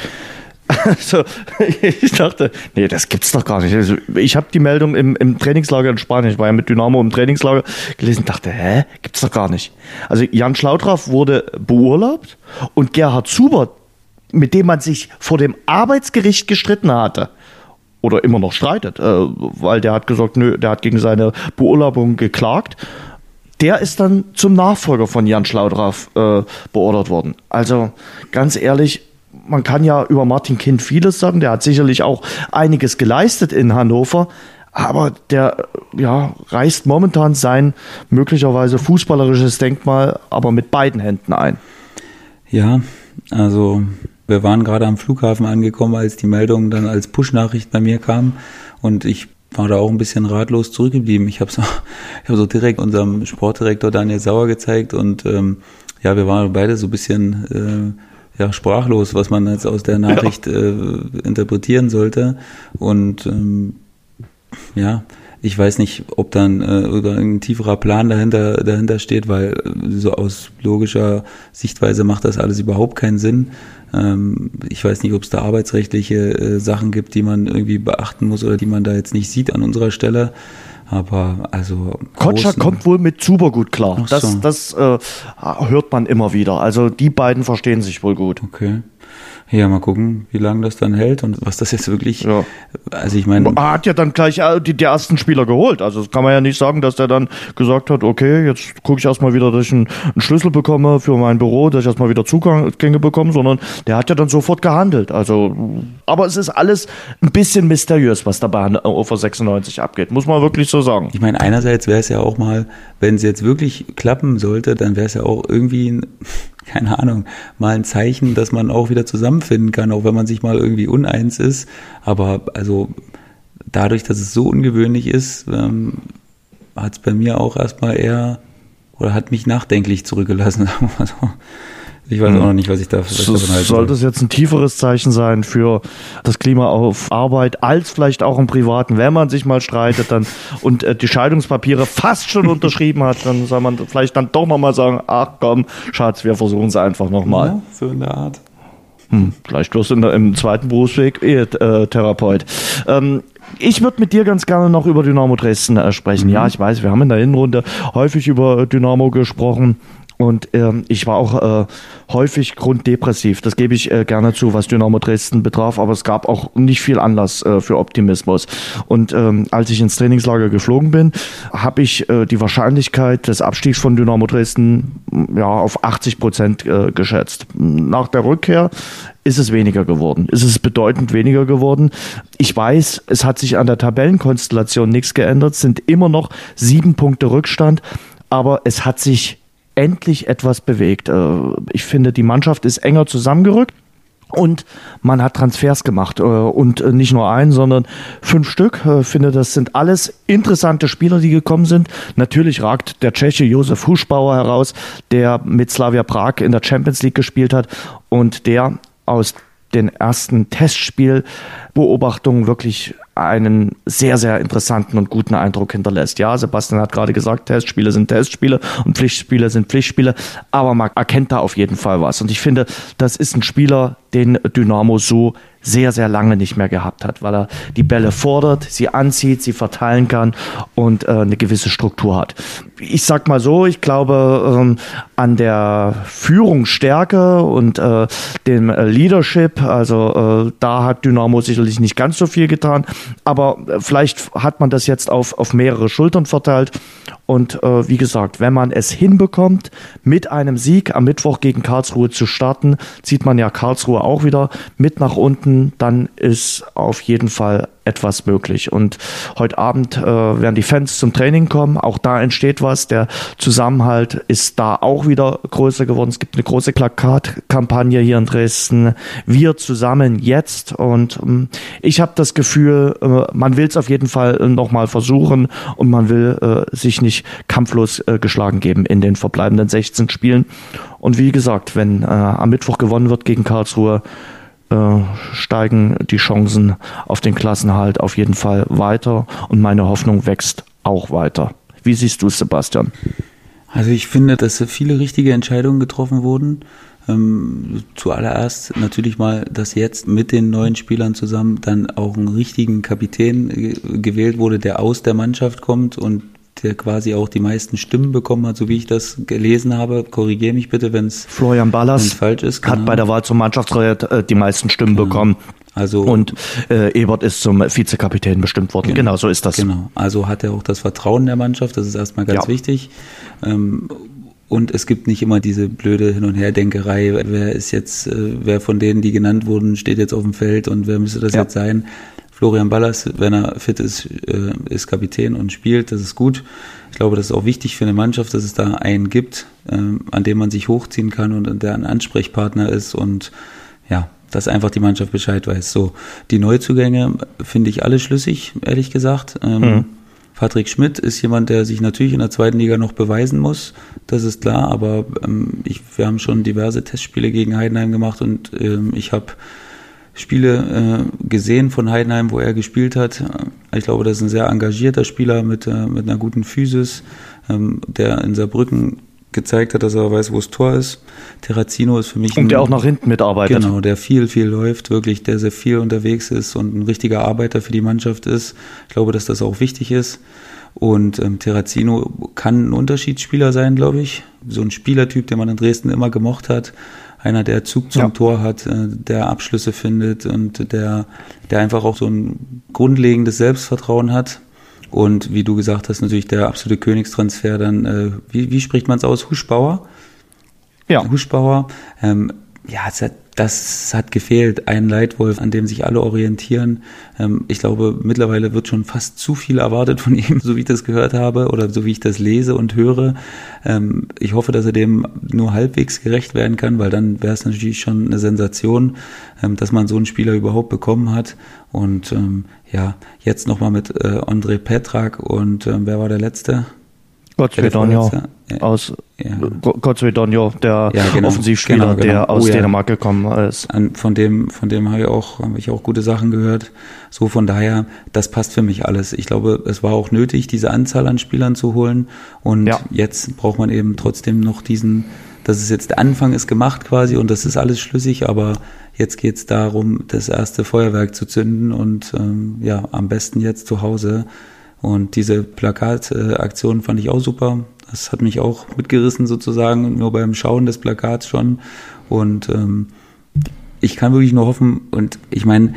[SPEAKER 2] also, (laughs) ich dachte, nee, das gibt's doch gar nicht. Also, ich habe die Meldung im, im Trainingslager in Spanien, ich war ja mit Dynamo im Trainingslager gelesen, dachte, hä, gibt's doch gar nicht. Also Jan Schlautraff wurde beurlaubt und Gerhard Zuber, mit dem man sich vor dem Arbeitsgericht gestritten hatte, oder immer noch streitet, äh, weil der hat gesagt, nö, der hat gegen seine Beurlaubung geklagt. Der ist dann zum Nachfolger von Jan Schlaudraff äh, beordert worden. Also ganz ehrlich, man kann ja über Martin Kind vieles sagen. Der hat sicherlich auch einiges geleistet in Hannover. Aber der ja, reißt momentan sein möglicherweise fußballerisches Denkmal aber mit beiden Händen ein.
[SPEAKER 3] Ja, also wir waren gerade am Flughafen angekommen, als die Meldung dann als Push-Nachricht bei mir kam und ich war da auch ein bisschen ratlos zurückgeblieben. Ich habe so, (laughs) ich hab so direkt unserem Sportdirektor Daniel Sauer gezeigt und ähm, ja, wir waren beide so ein bisschen äh, ja, sprachlos, was man jetzt aus der Nachricht ja. äh, interpretieren sollte. Und ähm, ja, ich weiß nicht, ob dann äh, ein tieferer Plan dahinter, dahinter steht, weil äh, so aus logischer Sichtweise macht das alles überhaupt keinen Sinn. Ähm, ich weiß nicht, ob es da arbeitsrechtliche äh, Sachen gibt, die man irgendwie beachten muss oder die man da jetzt nicht sieht an unserer Stelle. Aber also.
[SPEAKER 2] Kotscher kommt wohl mit super gut klar. So. Das, das äh, hört man immer wieder. Also die beiden verstehen sich wohl gut.
[SPEAKER 3] Okay. Ja, mal gucken, wie lange das dann hält und was das jetzt wirklich. Ja.
[SPEAKER 2] Also ich meine. Er hat ja dann gleich äh, die, die ersten Spieler geholt. Also das kann man ja nicht sagen, dass der dann gesagt hat, okay, jetzt gucke ich erstmal wieder, dass ich einen, einen, Schlüssel bekomme für mein Büro, dass ich erstmal wieder Zugänge bekomme, sondern der hat ja dann sofort gehandelt. Also, aber es ist alles ein bisschen mysteriös, was da bei Hannover 96 abgeht, muss man wirklich so sagen.
[SPEAKER 3] Ich meine, einerseits wäre es ja auch mal, wenn es jetzt wirklich klappen sollte, dann wäre es ja auch irgendwie ein keine Ahnung, mal ein Zeichen, dass man auch wieder zusammenfinden kann, auch wenn man sich mal irgendwie uneins ist. Aber also dadurch, dass es so ungewöhnlich ist, ähm, hat es bei mir auch erstmal eher oder hat mich nachdenklich zurückgelassen. (laughs) Ich weiß auch noch nicht, was ich da
[SPEAKER 2] so, davon halte. Soll das jetzt ein tieferes Zeichen sein für das Klima auf Arbeit, als vielleicht auch im Privaten, wenn man sich mal streitet dann und äh, die Scheidungspapiere fast schon (laughs) unterschrieben hat, dann soll man vielleicht dann doch nochmal sagen, ach komm, Schatz, wir versuchen es einfach nochmal. Ja,
[SPEAKER 3] so in der Art.
[SPEAKER 2] Hm, vielleicht bloß in der, im zweiten Berufsweg Ehe-Therapeut. Ähm, ich würde mit dir ganz gerne noch über Dynamo Dresden äh, sprechen. Mhm. Ja, ich weiß, wir haben in der Innenrunde häufig über Dynamo gesprochen. Und ähm, ich war auch äh, häufig grunddepressiv. Das gebe ich äh, gerne zu, was Dynamo Dresden betraf. Aber es gab auch nicht viel Anlass äh, für Optimismus. Und ähm, als ich ins Trainingslager geflogen bin, habe ich äh, die Wahrscheinlichkeit des Abstiegs von Dynamo Dresden ja, auf 80 Prozent äh, geschätzt. Nach der Rückkehr ist es weniger geworden. Ist es bedeutend weniger geworden. Ich weiß, es hat sich an der Tabellenkonstellation nichts geändert. Es sind immer noch sieben Punkte Rückstand. Aber es hat sich endlich etwas bewegt. Äh, ich finde, die Mannschaft ist enger zusammengerückt. Und man hat Transfers gemacht äh, und äh, nicht nur einen, sondern fünf Stück. Ich finde, das sind alles interessante Spieler, die gekommen sind. Natürlich ragt der Tscheche Josef Huschbauer heraus, der mit Slavia Prag in der Champions League gespielt hat und der aus den ersten Testspielbeobachtungen wirklich einen sehr, sehr interessanten und guten Eindruck hinterlässt. Ja, Sebastian hat gerade gesagt, Testspiele sind Testspiele und Pflichtspiele sind Pflichtspiele, aber man erkennt da auf jeden Fall was. Und ich finde, das ist ein Spieler, den Dynamo so sehr, sehr lange nicht mehr gehabt hat, weil er die Bälle fordert, sie anzieht, sie verteilen kann und äh, eine gewisse Struktur hat. Ich sag mal so, ich glaube ähm, an der Führungsstärke und äh, dem Leadership, also äh, da hat Dynamo sicherlich nicht ganz so viel getan, aber äh, vielleicht hat man das jetzt auf, auf mehrere Schultern verteilt und äh, wie gesagt, wenn man es hinbekommt, mit einem Sieg am Mittwoch gegen Karlsruhe zu starten, zieht man ja Karlsruhe auch wieder mit nach unten, dann ist auf jeden Fall etwas möglich. Und heute Abend äh, werden die Fans zum Training kommen. Auch da entsteht was. Der Zusammenhalt ist da auch wieder größer geworden. Es gibt eine große Plakatkampagne hier in Dresden. Wir zusammen jetzt. Und ähm, ich habe das Gefühl, äh, man will es auf jeden Fall äh, nochmal versuchen und man will äh, sich nicht kampflos äh, geschlagen geben in den verbleibenden 16 Spielen. Und wie gesagt, wenn äh, am Mittwoch gewonnen wird gegen Karlsruhe, äh, steigen die Chancen auf den Klassenhalt auf jeden Fall weiter und meine Hoffnung wächst auch weiter. Wie siehst du es, Sebastian?
[SPEAKER 3] Also ich finde, dass viele richtige Entscheidungen getroffen wurden. Ähm, zuallererst natürlich mal, dass jetzt mit den neuen Spielern zusammen dann auch einen richtigen Kapitän gewählt wurde, der aus der Mannschaft kommt und der quasi auch die meisten Stimmen bekommen hat, so wie ich das gelesen habe. Korrigiere mich bitte, wenn es
[SPEAKER 2] Florian Ballas falsch ist. Genau. Hat bei der Wahl zum Mannschaftsrat äh, die meisten Stimmen genau. bekommen. Also und äh, Ebert ist zum Vizekapitän bestimmt worden. Genau. genau, so ist das. Genau.
[SPEAKER 3] Also hat er auch das Vertrauen der Mannschaft. Das ist erstmal ganz ja. wichtig. Ähm, und es gibt nicht immer diese blöde Hin- und Herdenkerei. Wer ist jetzt, äh, wer von denen, die genannt wurden, steht jetzt auf dem Feld und wer müsste das ja. jetzt sein? Florian Ballas, wenn er fit ist, äh, ist Kapitän und spielt. Das ist gut. Ich glaube, das ist auch wichtig für eine Mannschaft, dass es da einen gibt, ähm, an dem man sich hochziehen kann und der ein Ansprechpartner ist und ja, dass einfach die Mannschaft Bescheid weiß. So, die Neuzugänge finde ich alle schlüssig, ehrlich gesagt. Ähm, mhm. Patrick Schmidt ist jemand, der sich natürlich in der zweiten Liga noch beweisen muss, das ist klar, aber ähm, ich, wir haben schon diverse Testspiele gegen Heidenheim gemacht und ich habe Spiele äh, gesehen von Heidenheim, wo er gespielt hat. Ich glaube, das ist ein sehr engagierter Spieler mit, äh, mit einer guten Physis, ähm, der in Saarbrücken gezeigt hat, dass er weiß, wo das Tor ist. Terrazino ist für mich.
[SPEAKER 2] Und ein, der auch nach hinten mitarbeitet.
[SPEAKER 3] Genau, der viel, viel läuft, wirklich, der sehr viel unterwegs ist und ein richtiger Arbeiter für die Mannschaft ist. Ich glaube, dass das auch wichtig ist. Und ähm, Terrazino kann ein Unterschiedsspieler sein, glaube ich. So ein Spielertyp, den man in Dresden immer gemocht hat einer, der Zug zum ja. Tor hat, äh, der Abschlüsse findet und der, der einfach auch so ein grundlegendes Selbstvertrauen hat. Und wie du gesagt hast, natürlich der absolute Königstransfer dann, äh, wie, wie spricht man es aus? Huschbauer? Ja. Huschbauer. Ähm, ja, es hat das hat gefehlt. Ein Leitwolf, an dem sich alle orientieren. Ähm, ich glaube, mittlerweile wird schon fast zu viel erwartet von ihm, (laughs) so wie ich das gehört habe oder so wie ich das lese und höre. Ähm, ich hoffe, dass er dem nur halbwegs gerecht werden kann, weil dann wäre es natürlich schon eine Sensation, ähm, dass man so einen Spieler überhaupt bekommen hat. Und ja, jetzt nochmal mit äh, André Petrak und wer war der Letzte?
[SPEAKER 2] Gott Donjo aus ja. Gott Donjo, der ja, genau, Offensivspieler, genau, genau. der aus oh, ja. Dänemark gekommen ist.
[SPEAKER 3] An, von dem, von dem habe ich auch, habe ich auch gute Sachen gehört. So von daher, das passt für mich alles. Ich glaube, es war auch nötig, diese Anzahl an Spielern zu holen. Und jetzt braucht man eben trotzdem noch diesen, das ist jetzt der Anfang ist gemacht quasi und das ist alles schlüssig, aber jetzt geht es darum, das erste Feuerwerk zu zünden und ähm, ja, am besten jetzt zu Hause und diese Plakataktion fand ich auch super. Das hat mich auch mitgerissen sozusagen, nur beim Schauen des Plakats schon. Und ähm, ich kann wirklich nur hoffen, und ich meine,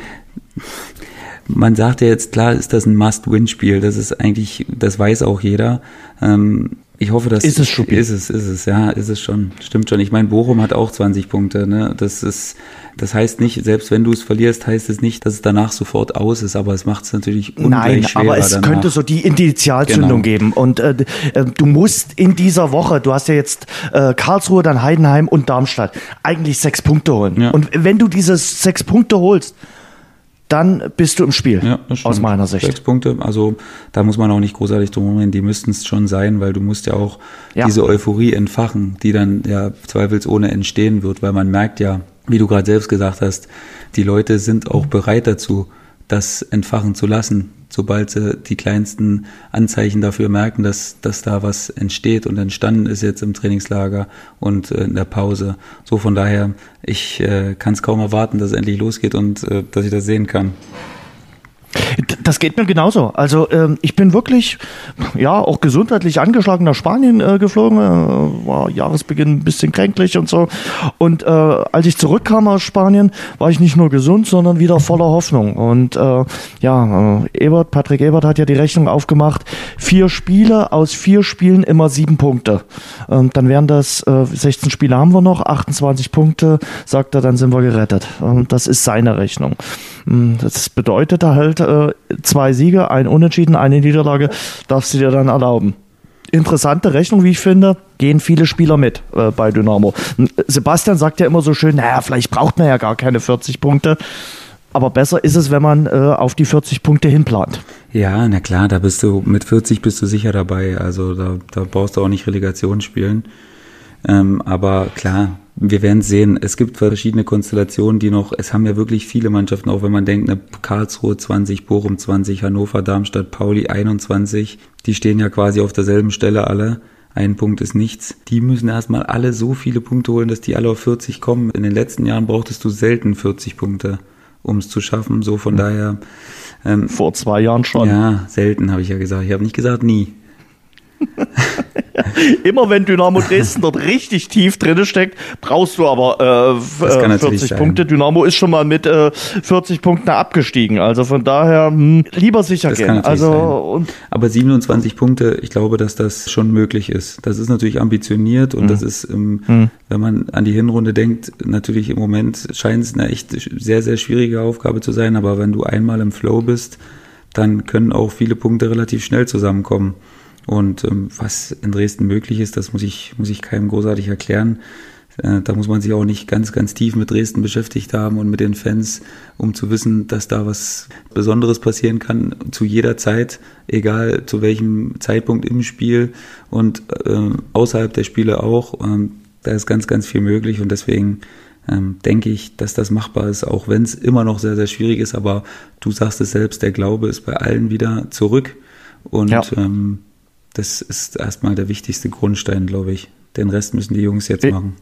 [SPEAKER 3] man sagt ja jetzt, klar ist das ein Must-Win-Spiel. Das ist eigentlich, das weiß auch jeder. Ähm, ich hoffe, dass
[SPEAKER 2] ist es schon.
[SPEAKER 3] Ist es, ist es, ja, ist es schon. Stimmt schon. Ich meine, Bochum hat auch 20 Punkte. Ne? Das ist, das heißt nicht, selbst wenn du es verlierst, heißt es nicht, dass es danach sofort aus ist. Aber es macht es natürlich ungleich Nein,
[SPEAKER 2] aber es
[SPEAKER 3] danach.
[SPEAKER 2] könnte so die Initialzündung genau. geben. Und äh, äh, du musst in dieser Woche, du hast ja jetzt äh, Karlsruhe, dann Heidenheim und Darmstadt, eigentlich sechs Punkte holen. Ja. Und wenn du diese sechs Punkte holst, dann bist du im Spiel, ja, aus meiner Sicht.
[SPEAKER 3] Sechs Punkte, also da muss man auch nicht großartig drum herum die müssten es schon sein, weil du musst ja auch ja. diese Euphorie entfachen, die dann ja zweifelsohne entstehen wird, weil man merkt ja, wie du gerade selbst gesagt hast, die Leute sind auch bereit dazu, das entfachen zu lassen, sobald sie die kleinsten Anzeichen dafür merken, dass, dass da was entsteht und entstanden ist jetzt im Trainingslager und äh, in der Pause. So von daher, ich äh, kann es kaum erwarten, dass es endlich losgeht und äh, dass ich das sehen kann.
[SPEAKER 2] Das geht mir genauso. Also ähm, ich bin wirklich, ja, auch gesundheitlich angeschlagen nach Spanien äh, geflogen, äh, war Jahresbeginn ein bisschen kränklich und so. Und äh, als ich zurückkam aus Spanien, war ich nicht nur gesund, sondern wieder voller Hoffnung. Und äh, ja, äh, Ebert, Patrick Ebert hat ja die Rechnung aufgemacht, vier Spiele aus vier Spielen immer sieben Punkte. Ähm, dann wären das äh, 16 Spiele haben wir noch, 28 Punkte, sagt er, dann sind wir gerettet. Und das ist seine Rechnung. Hm, das bedeutet halt äh, zwei Siege, ein Unentschieden, eine Niederlage, darfst du dir dann erlauben. Interessante Rechnung, wie ich finde, gehen viele Spieler mit äh, bei Dynamo. Sebastian sagt ja immer so schön, naja, vielleicht braucht man ja gar keine 40 Punkte. Aber besser ist es, wenn man äh, auf die 40 Punkte hinplant.
[SPEAKER 3] Ja, na klar, da bist du mit 40 bist du sicher dabei. Also da, da brauchst du auch nicht Relegation spielen. Ähm, aber klar, wir werden sehen. Es gibt verschiedene Konstellationen, die noch, es haben ja wirklich viele Mannschaften, auch wenn man denkt, eine Karlsruhe 20, Bochum 20, Hannover, Darmstadt, Pauli 21, die stehen ja quasi auf derselben Stelle alle. Ein Punkt ist nichts. Die müssen erstmal alle so viele Punkte holen, dass die alle auf 40 kommen. In den letzten Jahren brauchtest du selten 40 Punkte, um es zu schaffen. So von daher.
[SPEAKER 2] Ähm, Vor zwei Jahren schon.
[SPEAKER 3] Ja, selten habe ich ja gesagt. Ich habe nicht gesagt nie. (laughs) (laughs)
[SPEAKER 2] Immer wenn Dynamo Dresden dort richtig tief drin steckt, brauchst du aber äh, 40 äh, Punkte. Dynamo ist schon mal mit äh, 40 Punkten abgestiegen. Also von daher hm, lieber sicher das gehen. also,
[SPEAKER 3] und aber 27 Punkte, ich glaube, dass das schon möglich ist. Das ist natürlich ambitioniert und mhm. das ist, ähm, mhm. wenn man an die Hinrunde denkt, natürlich im Moment scheint es eine echt sehr, sehr schwierige Aufgabe zu sein. Aber wenn du einmal im Flow bist, dann können auch viele Punkte relativ schnell zusammenkommen. Und ähm, was in Dresden möglich ist, das muss ich, muss ich keinem großartig erklären. Äh, da muss man sich auch nicht ganz, ganz tief mit Dresden beschäftigt haben und mit den Fans, um zu wissen, dass da was Besonderes passieren kann zu jeder Zeit, egal zu welchem Zeitpunkt im Spiel und äh, außerhalb der Spiele auch. Ähm, da ist ganz, ganz viel möglich und deswegen ähm, denke ich, dass das machbar ist, auch wenn es immer noch sehr, sehr schwierig ist. Aber du sagst es selbst, der Glaube ist bei allen wieder zurück und ja. ähm, das ist erstmal der wichtigste Grundstein, glaube ich. Den Rest müssen die Jungs jetzt machen.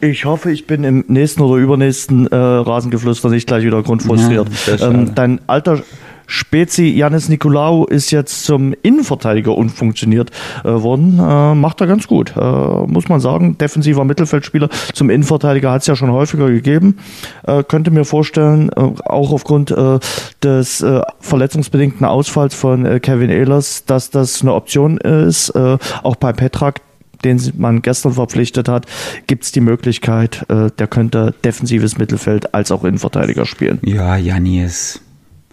[SPEAKER 2] Ich hoffe, ich bin im nächsten oder übernächsten äh, Rasengeflüster nicht gleich wieder grundfrustriert. Ja, ähm, dein alter Spezi Janis Nikolaou ist jetzt zum Innenverteidiger unfunktioniert äh, worden. Äh, macht er ganz gut, äh, muss man sagen. Defensiver Mittelfeldspieler zum Innenverteidiger hat es ja schon häufiger gegeben. Äh, könnte mir vorstellen, äh, auch aufgrund äh, des verletzungsbedingten Ausfalls von Kevin Ehlers, dass das eine Option ist. auch bei Petrak den man gestern verpflichtet hat, gibt es die Möglichkeit, der könnte defensives Mittelfeld als auch Innenverteidiger spielen.
[SPEAKER 3] Ja, Janni ist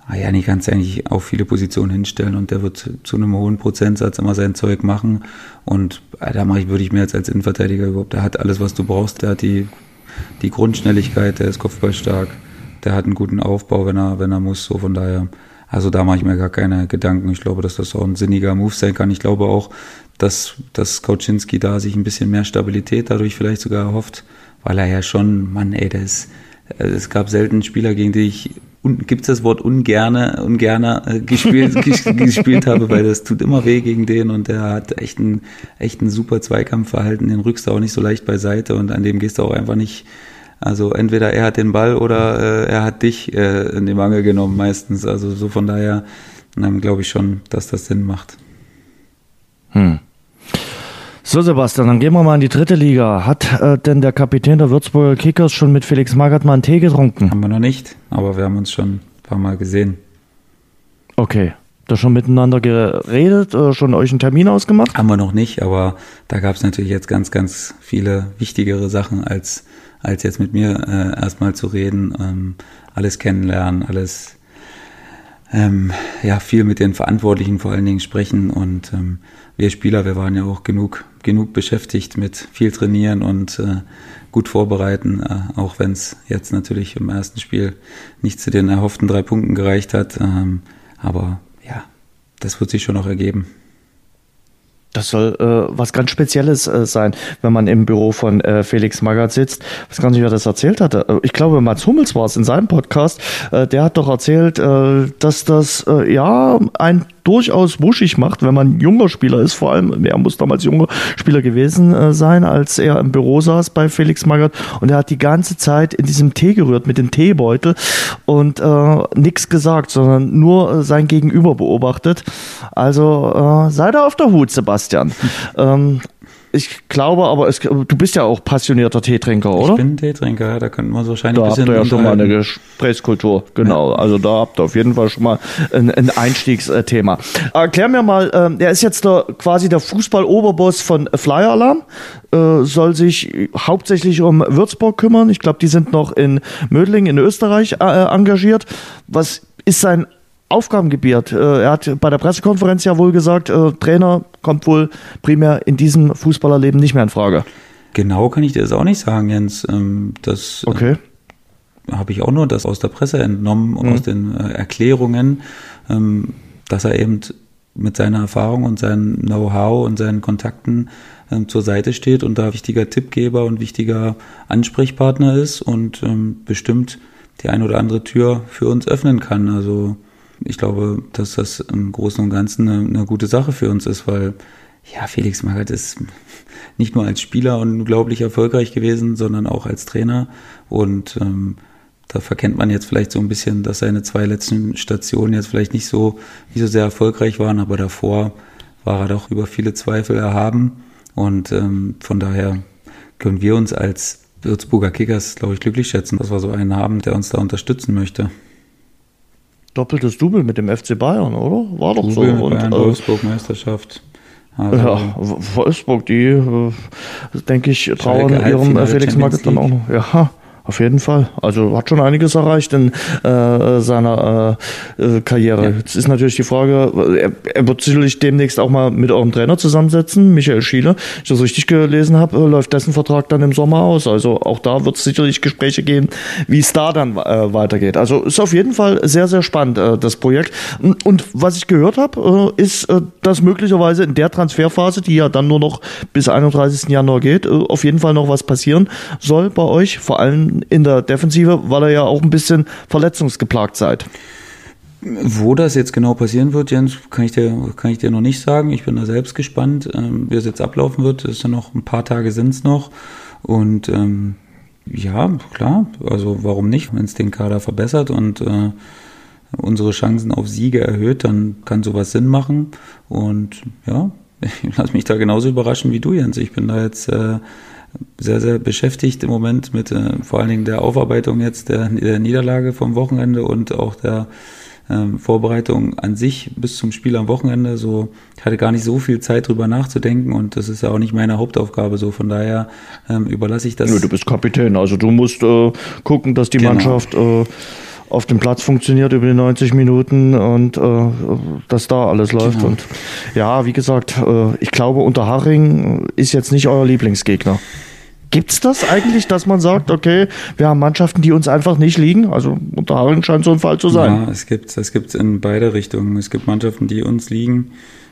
[SPEAKER 3] Ah ja, nicht kannst eigentlich auf viele Positionen hinstellen und der wird zu einem hohen Prozentsatz immer sein Zeug machen. Und äh, da mache ich, würde ich mir jetzt als Innenverteidiger überhaupt, der hat alles, was du brauchst, der hat die, die Grundschnelligkeit, der ist kopfballstark, der hat einen guten Aufbau, wenn er, wenn er muss, so von daher. Also da mache ich mir gar keine Gedanken. Ich glaube, dass das auch ein sinniger Move sein kann. Ich glaube auch, dass, dass Kauczynski da sich ein bisschen mehr Stabilität dadurch vielleicht sogar erhofft, weil er ja schon, Mann, ey, ist, äh, es gab selten Spieler, gegen die ich gibt es das Wort ungerne, ungerne äh, gespielt, (laughs) gespielt habe, weil das tut immer weh gegen den und der hat echt ein, echt ein super Zweikampfverhalten, den rückst du auch nicht so leicht beiseite und an dem gehst du auch einfach nicht, also entweder er hat den Ball oder äh, er hat dich äh, in den Mangel genommen meistens, also so von daher ähm, glaube ich schon, dass das Sinn macht.
[SPEAKER 2] Hm. So, Sebastian, dann gehen wir mal in die dritte Liga. Hat äh, denn der Kapitän der Würzburger Kickers schon mit Felix Magath mal einen Tee getrunken?
[SPEAKER 3] Haben wir noch nicht, aber wir haben uns schon ein paar Mal gesehen.
[SPEAKER 2] Okay. Da schon miteinander geredet, äh, schon euch einen Termin ausgemacht?
[SPEAKER 3] Haben wir noch nicht, aber da gab es natürlich jetzt ganz, ganz viele wichtigere Sachen, als, als jetzt mit mir äh, erstmal zu reden. Ähm, alles kennenlernen, alles ähm, ja, viel mit den Verantwortlichen vor allen Dingen sprechen und ähm, wir Spieler, wir waren ja auch genug, genug beschäftigt mit viel trainieren und äh, gut vorbereiten, äh, auch wenn es jetzt natürlich im ersten Spiel nicht zu den erhofften drei Punkten gereicht hat. Ähm, aber ja, das wird sich schon noch ergeben.
[SPEAKER 2] Das soll äh, was ganz Spezielles äh, sein, wenn man im Büro von äh, Felix Magath sitzt. Was gar nicht, wer das erzählt hatte. Äh, ich glaube, Mats Hummels war es in seinem Podcast. Äh, der hat doch erzählt, äh, dass das äh, ja ein durchaus wuschig macht, wenn man junger Spieler ist. Vor allem, er muss damals junger Spieler gewesen äh, sein, als er im Büro saß bei Felix Magath. Und er hat die ganze Zeit in diesem Tee gerührt mit dem Teebeutel und äh, nichts gesagt, sondern nur äh, sein Gegenüber beobachtet. Also äh, sei da auf der Hut, Sebastian. (laughs) ähm, ich glaube aber, es, du bist ja auch passionierter Teetrinker, oder?
[SPEAKER 3] Ich bin Teetrinker, ja, da könnten wir uns wahrscheinlich
[SPEAKER 2] da ein bisschen. Da habt ihr ja schon mal eine Gesprächskultur, genau. Ja. Also da habt ihr auf jeden Fall schon mal ein, ein Einstiegsthema. Erklär mir mal, äh, er ist jetzt der, quasi der Fußball-Oberboss von Flyer Alarm, äh, soll sich hauptsächlich um Würzburg kümmern. Ich glaube, die sind noch in Mödling in Österreich äh, engagiert. Was ist sein Aufgabengebiet. Äh, er hat bei der Pressekonferenz ja wohl gesagt, äh, Trainer kommt wohl primär in diesem Fußballerleben nicht mehr in Frage.
[SPEAKER 3] Genau kann ich dir das auch nicht sagen, Jens. Ähm, das
[SPEAKER 2] äh, okay.
[SPEAKER 3] habe ich auch nur das aus der Presse entnommen und mhm. aus den Erklärungen, ähm, dass er eben mit seiner Erfahrung und seinem Know-how und seinen Kontakten ähm, zur Seite steht und da wichtiger Tippgeber und wichtiger Ansprechpartner ist und bestimmt die ein oder andere Tür für uns öffnen kann. Also ich glaube, dass das im Großen und Ganzen eine, eine gute Sache für uns ist, weil ja, Felix Magath ist nicht nur als Spieler unglaublich erfolgreich gewesen, sondern auch als Trainer. Und ähm, da verkennt man jetzt vielleicht so ein bisschen, dass seine zwei letzten Stationen jetzt vielleicht nicht so, nicht so sehr erfolgreich waren, aber davor war er doch über viele Zweifel erhaben. Und ähm, von daher können wir uns als Würzburger Kickers, glaube ich, glücklich schätzen, dass wir so einen haben, der uns da unterstützen möchte
[SPEAKER 2] doppeltes Double mit dem FC Bayern, oder? War doch Double so.
[SPEAKER 3] Und, Bayern, äh, Wolfsburg Meisterschaft.
[SPEAKER 2] Also, ja, Wolfsburg, die, äh, denke ich, trauen ihrem Felix Magath dann auch noch. Ja, auf jeden Fall. Also hat schon einiges erreicht in äh, seiner äh, äh, Karriere. Ja. Jetzt ist natürlich die Frage, er, er, wird sicherlich demnächst auch mal mit eurem Trainer zusammensetzen, Michael Schiele. Ich das richtig gelesen habe, äh, läuft dessen Vertrag dann im Sommer aus. Also auch da wird es sicherlich Gespräche geben, wie es da dann äh, weitergeht. Also ist auf jeden Fall sehr, sehr spannend, äh, das Projekt. Und was ich gehört habe, äh, ist, dass möglicherweise in der Transferphase, die ja dann nur noch bis 31. Januar geht, auf jeden Fall noch was passieren soll bei euch. Vor allem in der Defensive, weil ihr ja auch ein bisschen verletzungsgeplagt seid.
[SPEAKER 3] Wo das jetzt genau passieren wird, Jens, kann ich dir, kann ich dir noch nicht sagen. Ich bin da selbst gespannt, ähm, wie es jetzt ablaufen wird. Es sind noch ein paar Tage sind es noch. Und ähm, ja, klar, also warum nicht, wenn es den Kader verbessert und äh, unsere Chancen auf Siege erhöht, dann kann sowas Sinn machen. Und ja, (laughs) ich lasse mich da genauso überraschen wie du, Jens. Ich bin da jetzt äh, sehr, sehr beschäftigt im Moment mit äh, vor allen Dingen der Aufarbeitung jetzt der, der Niederlage vom Wochenende und auch der ähm, Vorbereitung an sich bis zum Spiel am Wochenende. So, ich hatte gar nicht so viel Zeit drüber nachzudenken und das ist ja auch nicht meine Hauptaufgabe. So, von daher ähm, überlasse ich das.
[SPEAKER 2] Nö, du bist Kapitän, also du musst äh, gucken, dass die genau. Mannschaft äh, auf dem Platz funktioniert über die 90 Minuten und äh, dass da alles läuft. Genau. Und ja, wie gesagt, äh, ich glaube, Unterhaching ist jetzt nicht euer Lieblingsgegner. Gibt es das eigentlich, dass man sagt, okay, wir haben Mannschaften, die uns einfach nicht liegen? Also Unterhaching scheint so ein Fall zu sein.
[SPEAKER 3] Ja, es gibt es gibt's in beide Richtungen. Es gibt Mannschaften, die uns liegen,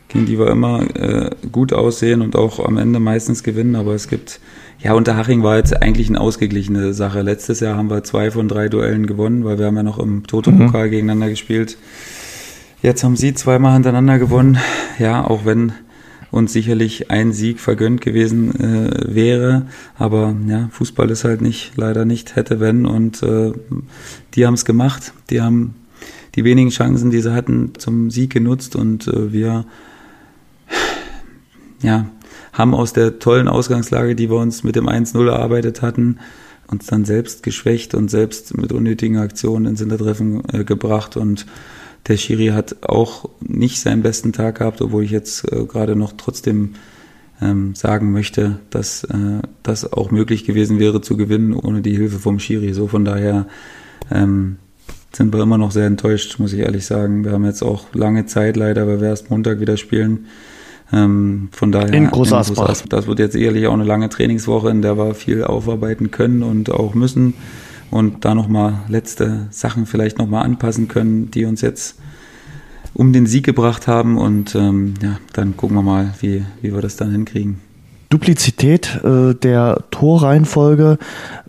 [SPEAKER 3] gegen die wir immer äh, gut aussehen und auch am Ende meistens gewinnen. Aber es gibt, ja, Unterhaching war jetzt eigentlich eine ausgeglichene Sache. Letztes Jahr haben wir zwei von drei Duellen gewonnen, weil wir haben ja noch im Toto-Pokal mhm. gegeneinander gespielt. Jetzt haben sie zweimal hintereinander gewonnen. Ja, auch wenn uns sicherlich ein Sieg vergönnt gewesen äh, wäre. Aber ja, Fußball ist halt nicht, leider nicht hätte, wenn. Und äh, die haben es gemacht. Die haben die wenigen Chancen, die sie hatten, zum Sieg genutzt und äh, wir ja, haben aus der tollen Ausgangslage, die wir uns mit dem 1-0 erarbeitet hatten, uns dann selbst geschwächt und selbst mit unnötigen Aktionen ins Hintertreffen äh, gebracht und der Schiri hat auch nicht seinen besten Tag gehabt, obwohl ich jetzt äh, gerade noch trotzdem ähm, sagen möchte, dass äh, das auch möglich gewesen wäre zu gewinnen ohne die Hilfe vom Schiri. So von daher ähm, sind wir immer noch sehr enttäuscht, muss ich ehrlich sagen. Wir haben jetzt auch lange Zeit leider, weil wir erst Montag wieder spielen. Ähm, von daher
[SPEAKER 2] in Großasbach.
[SPEAKER 3] Das wird jetzt sicherlich auch eine lange Trainingswoche, in der wir viel aufarbeiten können und auch müssen und da nochmal letzte Sachen vielleicht nochmal anpassen können, die uns jetzt um den Sieg gebracht haben. Und ähm, ja, dann gucken wir mal, wie, wie wir das dann hinkriegen.
[SPEAKER 2] Duplizität äh, der Torreihenfolge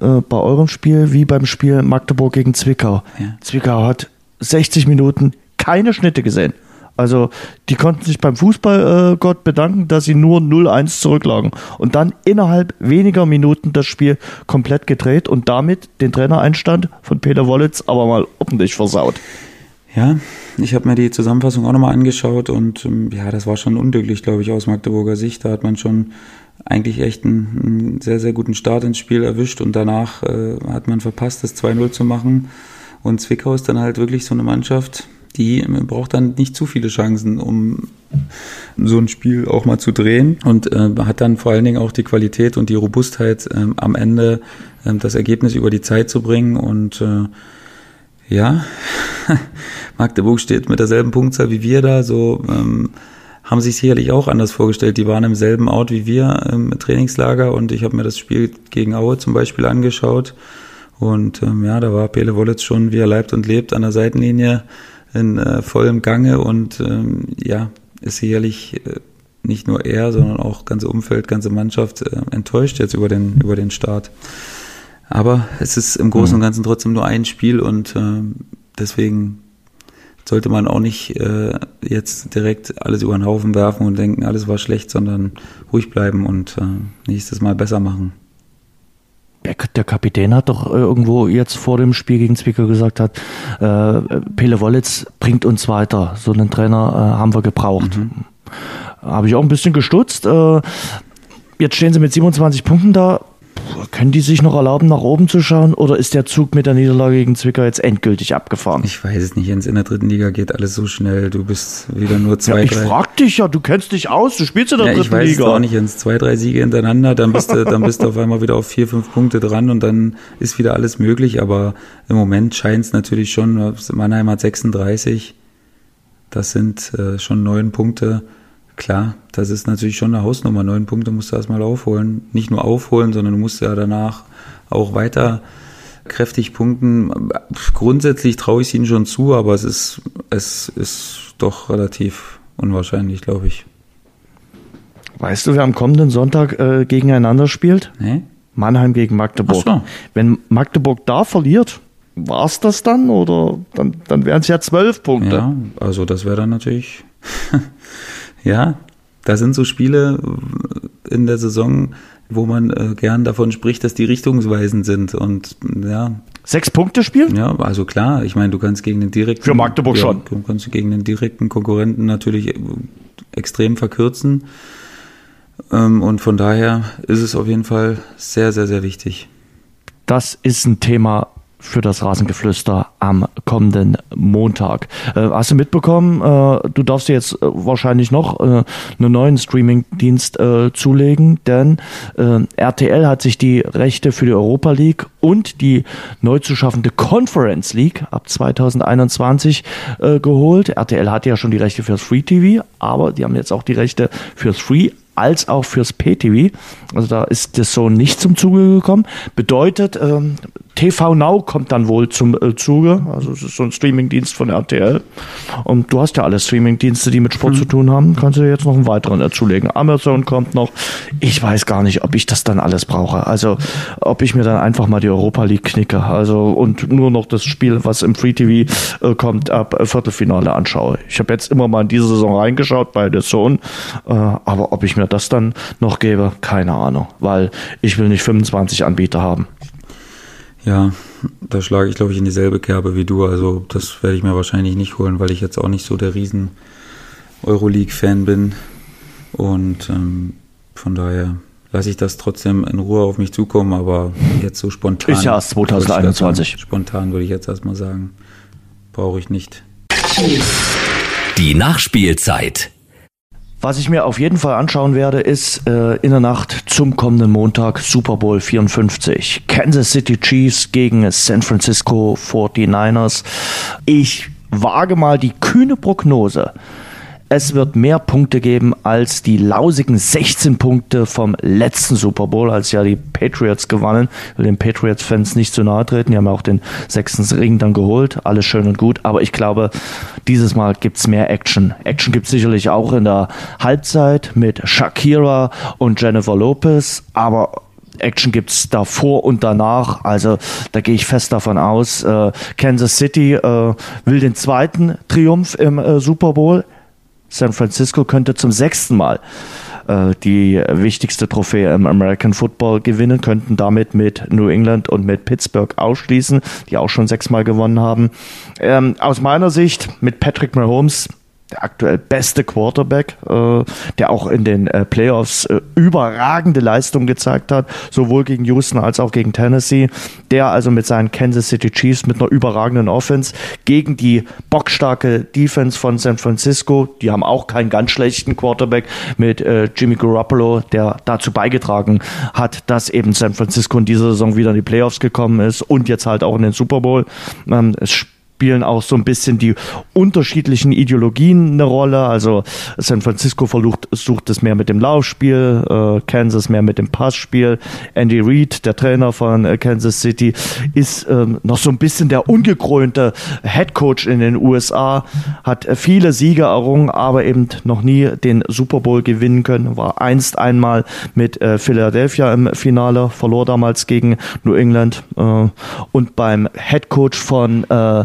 [SPEAKER 2] äh, bei eurem Spiel wie beim Spiel Magdeburg gegen Zwickau. Ja. Zwickau hat 60 Minuten keine Schnitte gesehen. Also die konnten sich beim Fußballgott äh, bedanken, dass sie nur 0-1 zurücklagen und dann innerhalb weniger Minuten das Spiel komplett gedreht und damit den Trainereinstand von Peter Wollitz aber mal ordentlich versaut.
[SPEAKER 3] Ja, ich habe mir die Zusammenfassung auch nochmal angeschaut und ähm, ja, das war schon unglücklich, glaube ich, aus Magdeburger Sicht. Da hat man schon eigentlich echt einen, einen sehr, sehr guten Start ins Spiel erwischt und danach äh, hat man verpasst, das 2-0 zu machen. Und Zwickau ist dann halt wirklich so eine Mannschaft, die braucht dann nicht zu viele Chancen, um so ein Spiel auch mal zu drehen. Und äh, hat dann vor allen Dingen auch die Qualität und die Robustheit äh, am Ende äh, das Ergebnis über die Zeit zu bringen. Und äh, ja, (laughs) Magdeburg steht mit derselben Punktzahl wie wir da, so ähm, haben sich sicherlich auch anders vorgestellt. Die waren im selben Ort wie wir im Trainingslager. Und ich habe mir das Spiel gegen Aue zum Beispiel angeschaut. Und ähm, ja, da war Pele Wollitz schon, wie er leibt und lebt, an der Seitenlinie in äh, vollem Gange und ähm, ja, ist sicherlich äh, nicht nur er, sondern auch ganze Umfeld, ganze Mannschaft äh, enttäuscht jetzt über den, über den Start. Aber es ist im Großen und mhm. Ganzen trotzdem nur ein Spiel und äh, deswegen sollte man auch nicht äh, jetzt direkt alles über den Haufen werfen und denken, alles war schlecht, sondern ruhig bleiben und äh, nächstes Mal besser machen.
[SPEAKER 2] Der Kapitän hat doch äh, irgendwo jetzt vor dem Spiel gegen Zwickau gesagt hat, äh, Pele Wollitz bringt uns weiter. So einen Trainer äh, haben wir gebraucht. Mhm. Habe ich auch ein bisschen gestutzt. Äh, jetzt stehen sie mit 27 Punkten da. Können die sich noch erlauben, nach oben zu schauen oder ist der Zug mit der Niederlage gegen Zwickau jetzt endgültig abgefahren?
[SPEAKER 3] Ich weiß es nicht, Jens. In der dritten Liga geht alles so schnell. Du bist wieder nur zwei,
[SPEAKER 2] ja, ich drei. Ich frag dich ja, du kennst dich aus, du spielst in der
[SPEAKER 3] ja,
[SPEAKER 2] dritten Liga.
[SPEAKER 3] Ich weiß Liga. es auch nicht, Jens. Zwei, drei Siege hintereinander, dann bist, du, dann bist du auf einmal wieder auf vier, fünf Punkte dran und dann ist wieder alles möglich. Aber im Moment scheint es natürlich schon, Mannheim hat 36. Das sind äh, schon neun Punkte Klar, das ist natürlich schon eine Hausnummer. Neun Punkte musst du erstmal aufholen. Nicht nur aufholen, sondern du musst ja danach auch weiter kräftig punkten. Grundsätzlich traue ich es ihnen schon zu, aber es ist, es ist doch relativ unwahrscheinlich, glaube ich.
[SPEAKER 2] Weißt du, wer am kommenden Sonntag äh, gegeneinander spielt?
[SPEAKER 3] Nee?
[SPEAKER 2] Mannheim gegen Magdeburg.
[SPEAKER 3] So.
[SPEAKER 2] Wenn Magdeburg da verliert, war es das dann? Oder dann, dann wären es ja zwölf Punkte.
[SPEAKER 3] Ja, also das wäre dann natürlich Ja, da sind so Spiele in der Saison, wo man äh, gern davon spricht, dass die richtungsweisend sind und ja.
[SPEAKER 2] Sechs Punkte spielen?
[SPEAKER 3] Ja, also klar. Ich meine, du kannst gegen den direkten.
[SPEAKER 2] Für Magdeburg
[SPEAKER 3] ja,
[SPEAKER 2] schon.
[SPEAKER 3] Du kannst gegen den direkten Konkurrenten natürlich extrem verkürzen. Ähm, und von daher ist es auf jeden Fall sehr, sehr, sehr wichtig.
[SPEAKER 2] Das ist ein Thema für das Rasengeflüster am kommenden Montag. Äh, hast du mitbekommen, äh, du darfst dir jetzt äh, wahrscheinlich noch äh, einen neuen Streaming-Dienst äh, zulegen, denn äh, RTL hat sich die Rechte für die Europa League und die neu zu schaffende Conference League ab 2021 geholt. RTL hat ja schon die Rechte fürs Free TV, aber die haben jetzt auch die Rechte fürs Free als auch fürs PTV. Also da ist das so nicht zum Zuge gekommen. Bedeutet, ähm, TV Now kommt dann wohl zum äh, Zuge. Also es ist so ein Streamingdienst von RTL. Und du hast ja alle Streamingdienste, die mit Sport hm. zu tun haben. Kannst du jetzt noch einen weiteren dazulegen. Amazon kommt noch. Ich weiß gar nicht, ob ich das dann alles brauche. Also ob ich mir dann einfach mal die Europa League knicke. Also und nur noch das Spiel, was im Free TV äh, kommt, ab äh, Viertelfinale anschaue. Ich habe jetzt immer mal in diese Saison reingeschaut bei der Zone. Äh, aber ob ich mir das dann noch gebe, keine Ahnung. Weil ich will nicht 25 Anbieter haben.
[SPEAKER 3] Ja, da schlage ich, glaube ich, in dieselbe Kerbe wie du. Also das werde ich mir wahrscheinlich nicht holen, weil ich jetzt auch nicht so der riesen Euroleague-Fan bin. Und ähm, von daher lasse ich das trotzdem in Ruhe auf mich zukommen, aber jetzt so spontan.
[SPEAKER 2] Ist ja erst 2021.
[SPEAKER 3] Spontan würde ich jetzt erstmal sagen, brauche ich nicht.
[SPEAKER 1] Die Nachspielzeit.
[SPEAKER 2] Was ich mir auf jeden Fall anschauen werde, ist äh, in der Nacht zum kommenden Montag Super Bowl 54. Kansas City Chiefs gegen San Francisco 49ers. Ich wage mal die kühne Prognose es wird mehr Punkte geben als die lausigen 16 Punkte vom letzten Super Bowl, als ja die Patriots gewannen. Ich will den Patriots-Fans nicht zu nahe treten. Die haben ja auch den sechsten Ring dann geholt. Alles schön und gut. Aber ich glaube, dieses Mal gibt's mehr Action. Action gibt's sicherlich auch in der Halbzeit mit Shakira und Jennifer Lopez. Aber Action gibt's davor und danach. Also da gehe ich fest davon aus. Äh, Kansas City äh, will den zweiten Triumph im äh, Super Bowl. San Francisco könnte zum sechsten Mal äh, die wichtigste Trophäe im American Football gewinnen, könnten damit mit New England und mit Pittsburgh ausschließen, die auch schon sechsmal gewonnen haben. Ähm, aus meiner Sicht mit Patrick Mahomes der aktuell beste Quarterback, äh, der auch in den äh, Playoffs äh, überragende Leistung gezeigt hat, sowohl gegen Houston als auch gegen Tennessee, der also mit seinen Kansas City Chiefs mit einer überragenden Offense gegen die bockstarke Defense von San Francisco, die haben auch keinen ganz schlechten Quarterback mit äh, Jimmy Garoppolo, der dazu beigetragen hat, dass eben San Francisco in dieser Saison wieder in die Playoffs gekommen ist und jetzt halt auch in den Super Bowl. Ähm, es spielen auch so ein bisschen die unterschiedlichen Ideologien eine Rolle. Also San Francisco versucht, sucht es mehr mit dem Laufspiel, äh, Kansas mehr mit dem Passspiel. Andy Reid, der Trainer von äh, Kansas City, ist ähm, noch so ein bisschen der ungekrönte Head Coach in den USA, hat äh, viele Siege errungen, aber eben noch nie den Super Bowl gewinnen können. War einst einmal mit äh, Philadelphia im Finale, verlor damals gegen New England äh, und beim Head Coach von äh,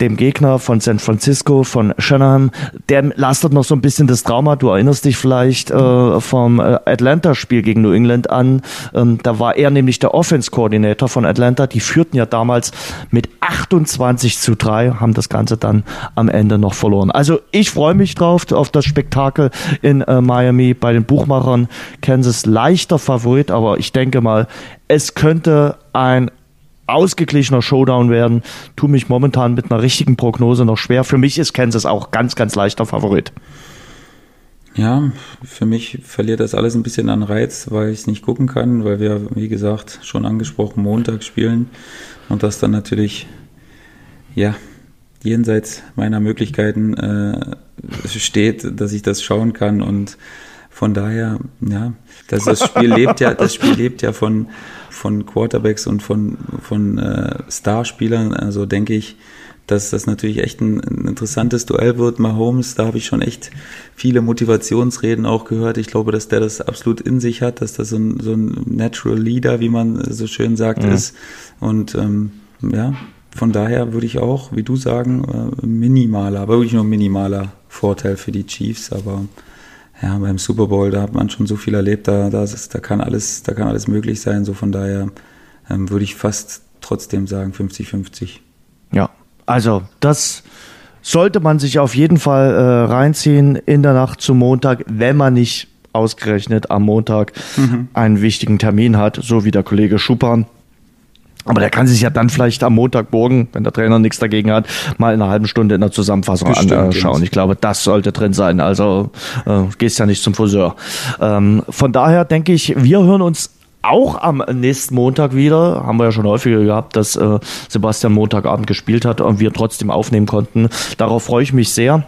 [SPEAKER 2] dem Gegner von San Francisco, von Shanahan, der lastet noch so ein bisschen das Trauma. Du erinnerst dich vielleicht äh, vom äh, Atlanta-Spiel gegen New England an. Ähm, da war er nämlich der Offense-Koordinator von Atlanta. Die führten ja damals mit 28 zu 3, haben das Ganze dann am Ende noch verloren. Also ich freue mich drauf, auf das Spektakel in äh, Miami bei den Buchmachern. Kansas leichter Favorit, aber ich denke mal, es könnte ein ausgeglichener Showdown werden. Tu mich momentan mit einer richtigen Prognose noch schwer. Für mich ist Kansas auch ganz, ganz leichter Favorit.
[SPEAKER 3] Ja, für mich verliert das alles ein bisschen an Reiz, weil ich es nicht gucken kann, weil wir, wie gesagt, schon angesprochen Montag spielen und das dann natürlich, ja, jenseits meiner Möglichkeiten äh, steht, dass ich das schauen kann und von daher, ja, das, das Spiel lebt ja, das Spiel lebt ja von von Quarterbacks und von, von äh, Starspielern. Also denke ich, dass das natürlich echt ein, ein, interessantes Duell wird. Mahomes, da habe ich schon echt viele Motivationsreden auch gehört. Ich glaube, dass der das absolut in sich hat, dass das so ein, so ein Natural Leader, wie man so schön sagt, mhm. ist. Und ähm, ja, von daher würde ich auch, wie du sagen, äh, minimaler, wirklich nur minimaler Vorteil für die Chiefs, aber ja, beim Super Bowl, da hat man schon so viel erlebt, da, da, ist, da, kann, alles, da kann alles möglich sein. So von daher ähm, würde ich fast trotzdem sagen 50-50.
[SPEAKER 2] Ja, also das sollte man sich auf jeden Fall äh, reinziehen in der Nacht zum Montag, wenn man nicht ausgerechnet am Montag mhm. einen wichtigen Termin hat, so wie der Kollege Schuppan Aber der kann sich ja dann vielleicht am Montagmorgen, wenn der Trainer nichts dagegen hat, mal in einer halben Stunde in der Zusammenfassung anschauen. Ich glaube, das sollte drin sein. Also äh, gehst ja nicht zum Friseur. Ähm, von daher denke ich, wir hören uns auch am nächsten Montag wieder. Haben wir ja schon häufiger gehabt, dass äh, Sebastian Montagabend gespielt hat und wir trotzdem aufnehmen konnten. Darauf freue ich mich sehr.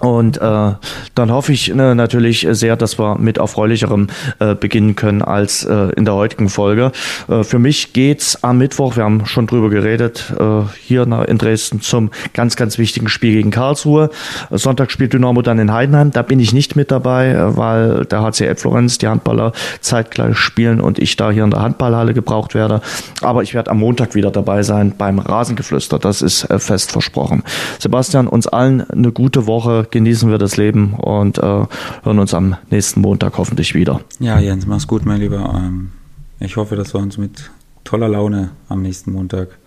[SPEAKER 2] Und äh, dann hoffe ich ne, natürlich sehr, dass wir mit erfreulicherem äh, beginnen können als äh, in der heutigen Folge. Äh, für mich geht's am Mittwoch, wir haben schon drüber geredet, äh, hier in Dresden zum ganz, ganz wichtigen Spiel gegen Karlsruhe. Sonntag spielt Dynamo dann in Heidenheim. Da bin ich nicht mit dabei, äh, weil der HCL Florenz, die Handballer, zeitgleich spielen und ich da hier in der Handballhalle gebraucht werde. Aber ich werde am Montag wieder dabei sein beim Rasengeflüster. Das ist äh, fest versprochen. Sebastian, uns allen eine gute Woche genießen wir das Leben und äh, hören uns am nächsten Montag hoffentlich wieder.
[SPEAKER 3] Ja, Jens, mach's gut, mein Lieber. Ähm, ich hoffe, dass wir uns mit toller Laune am nächsten Montag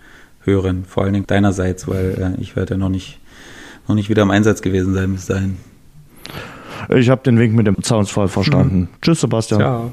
[SPEAKER 3] hören. Vor allen Dingen deinerseits, weil äh, ich werde ja noch nicht, noch nicht wieder im Einsatz gewesen sein bis dahin.
[SPEAKER 2] Ich habe den Wink mit dem Zaunsfall verstanden. Mhm. Tschüss, Sebastian. Ciao.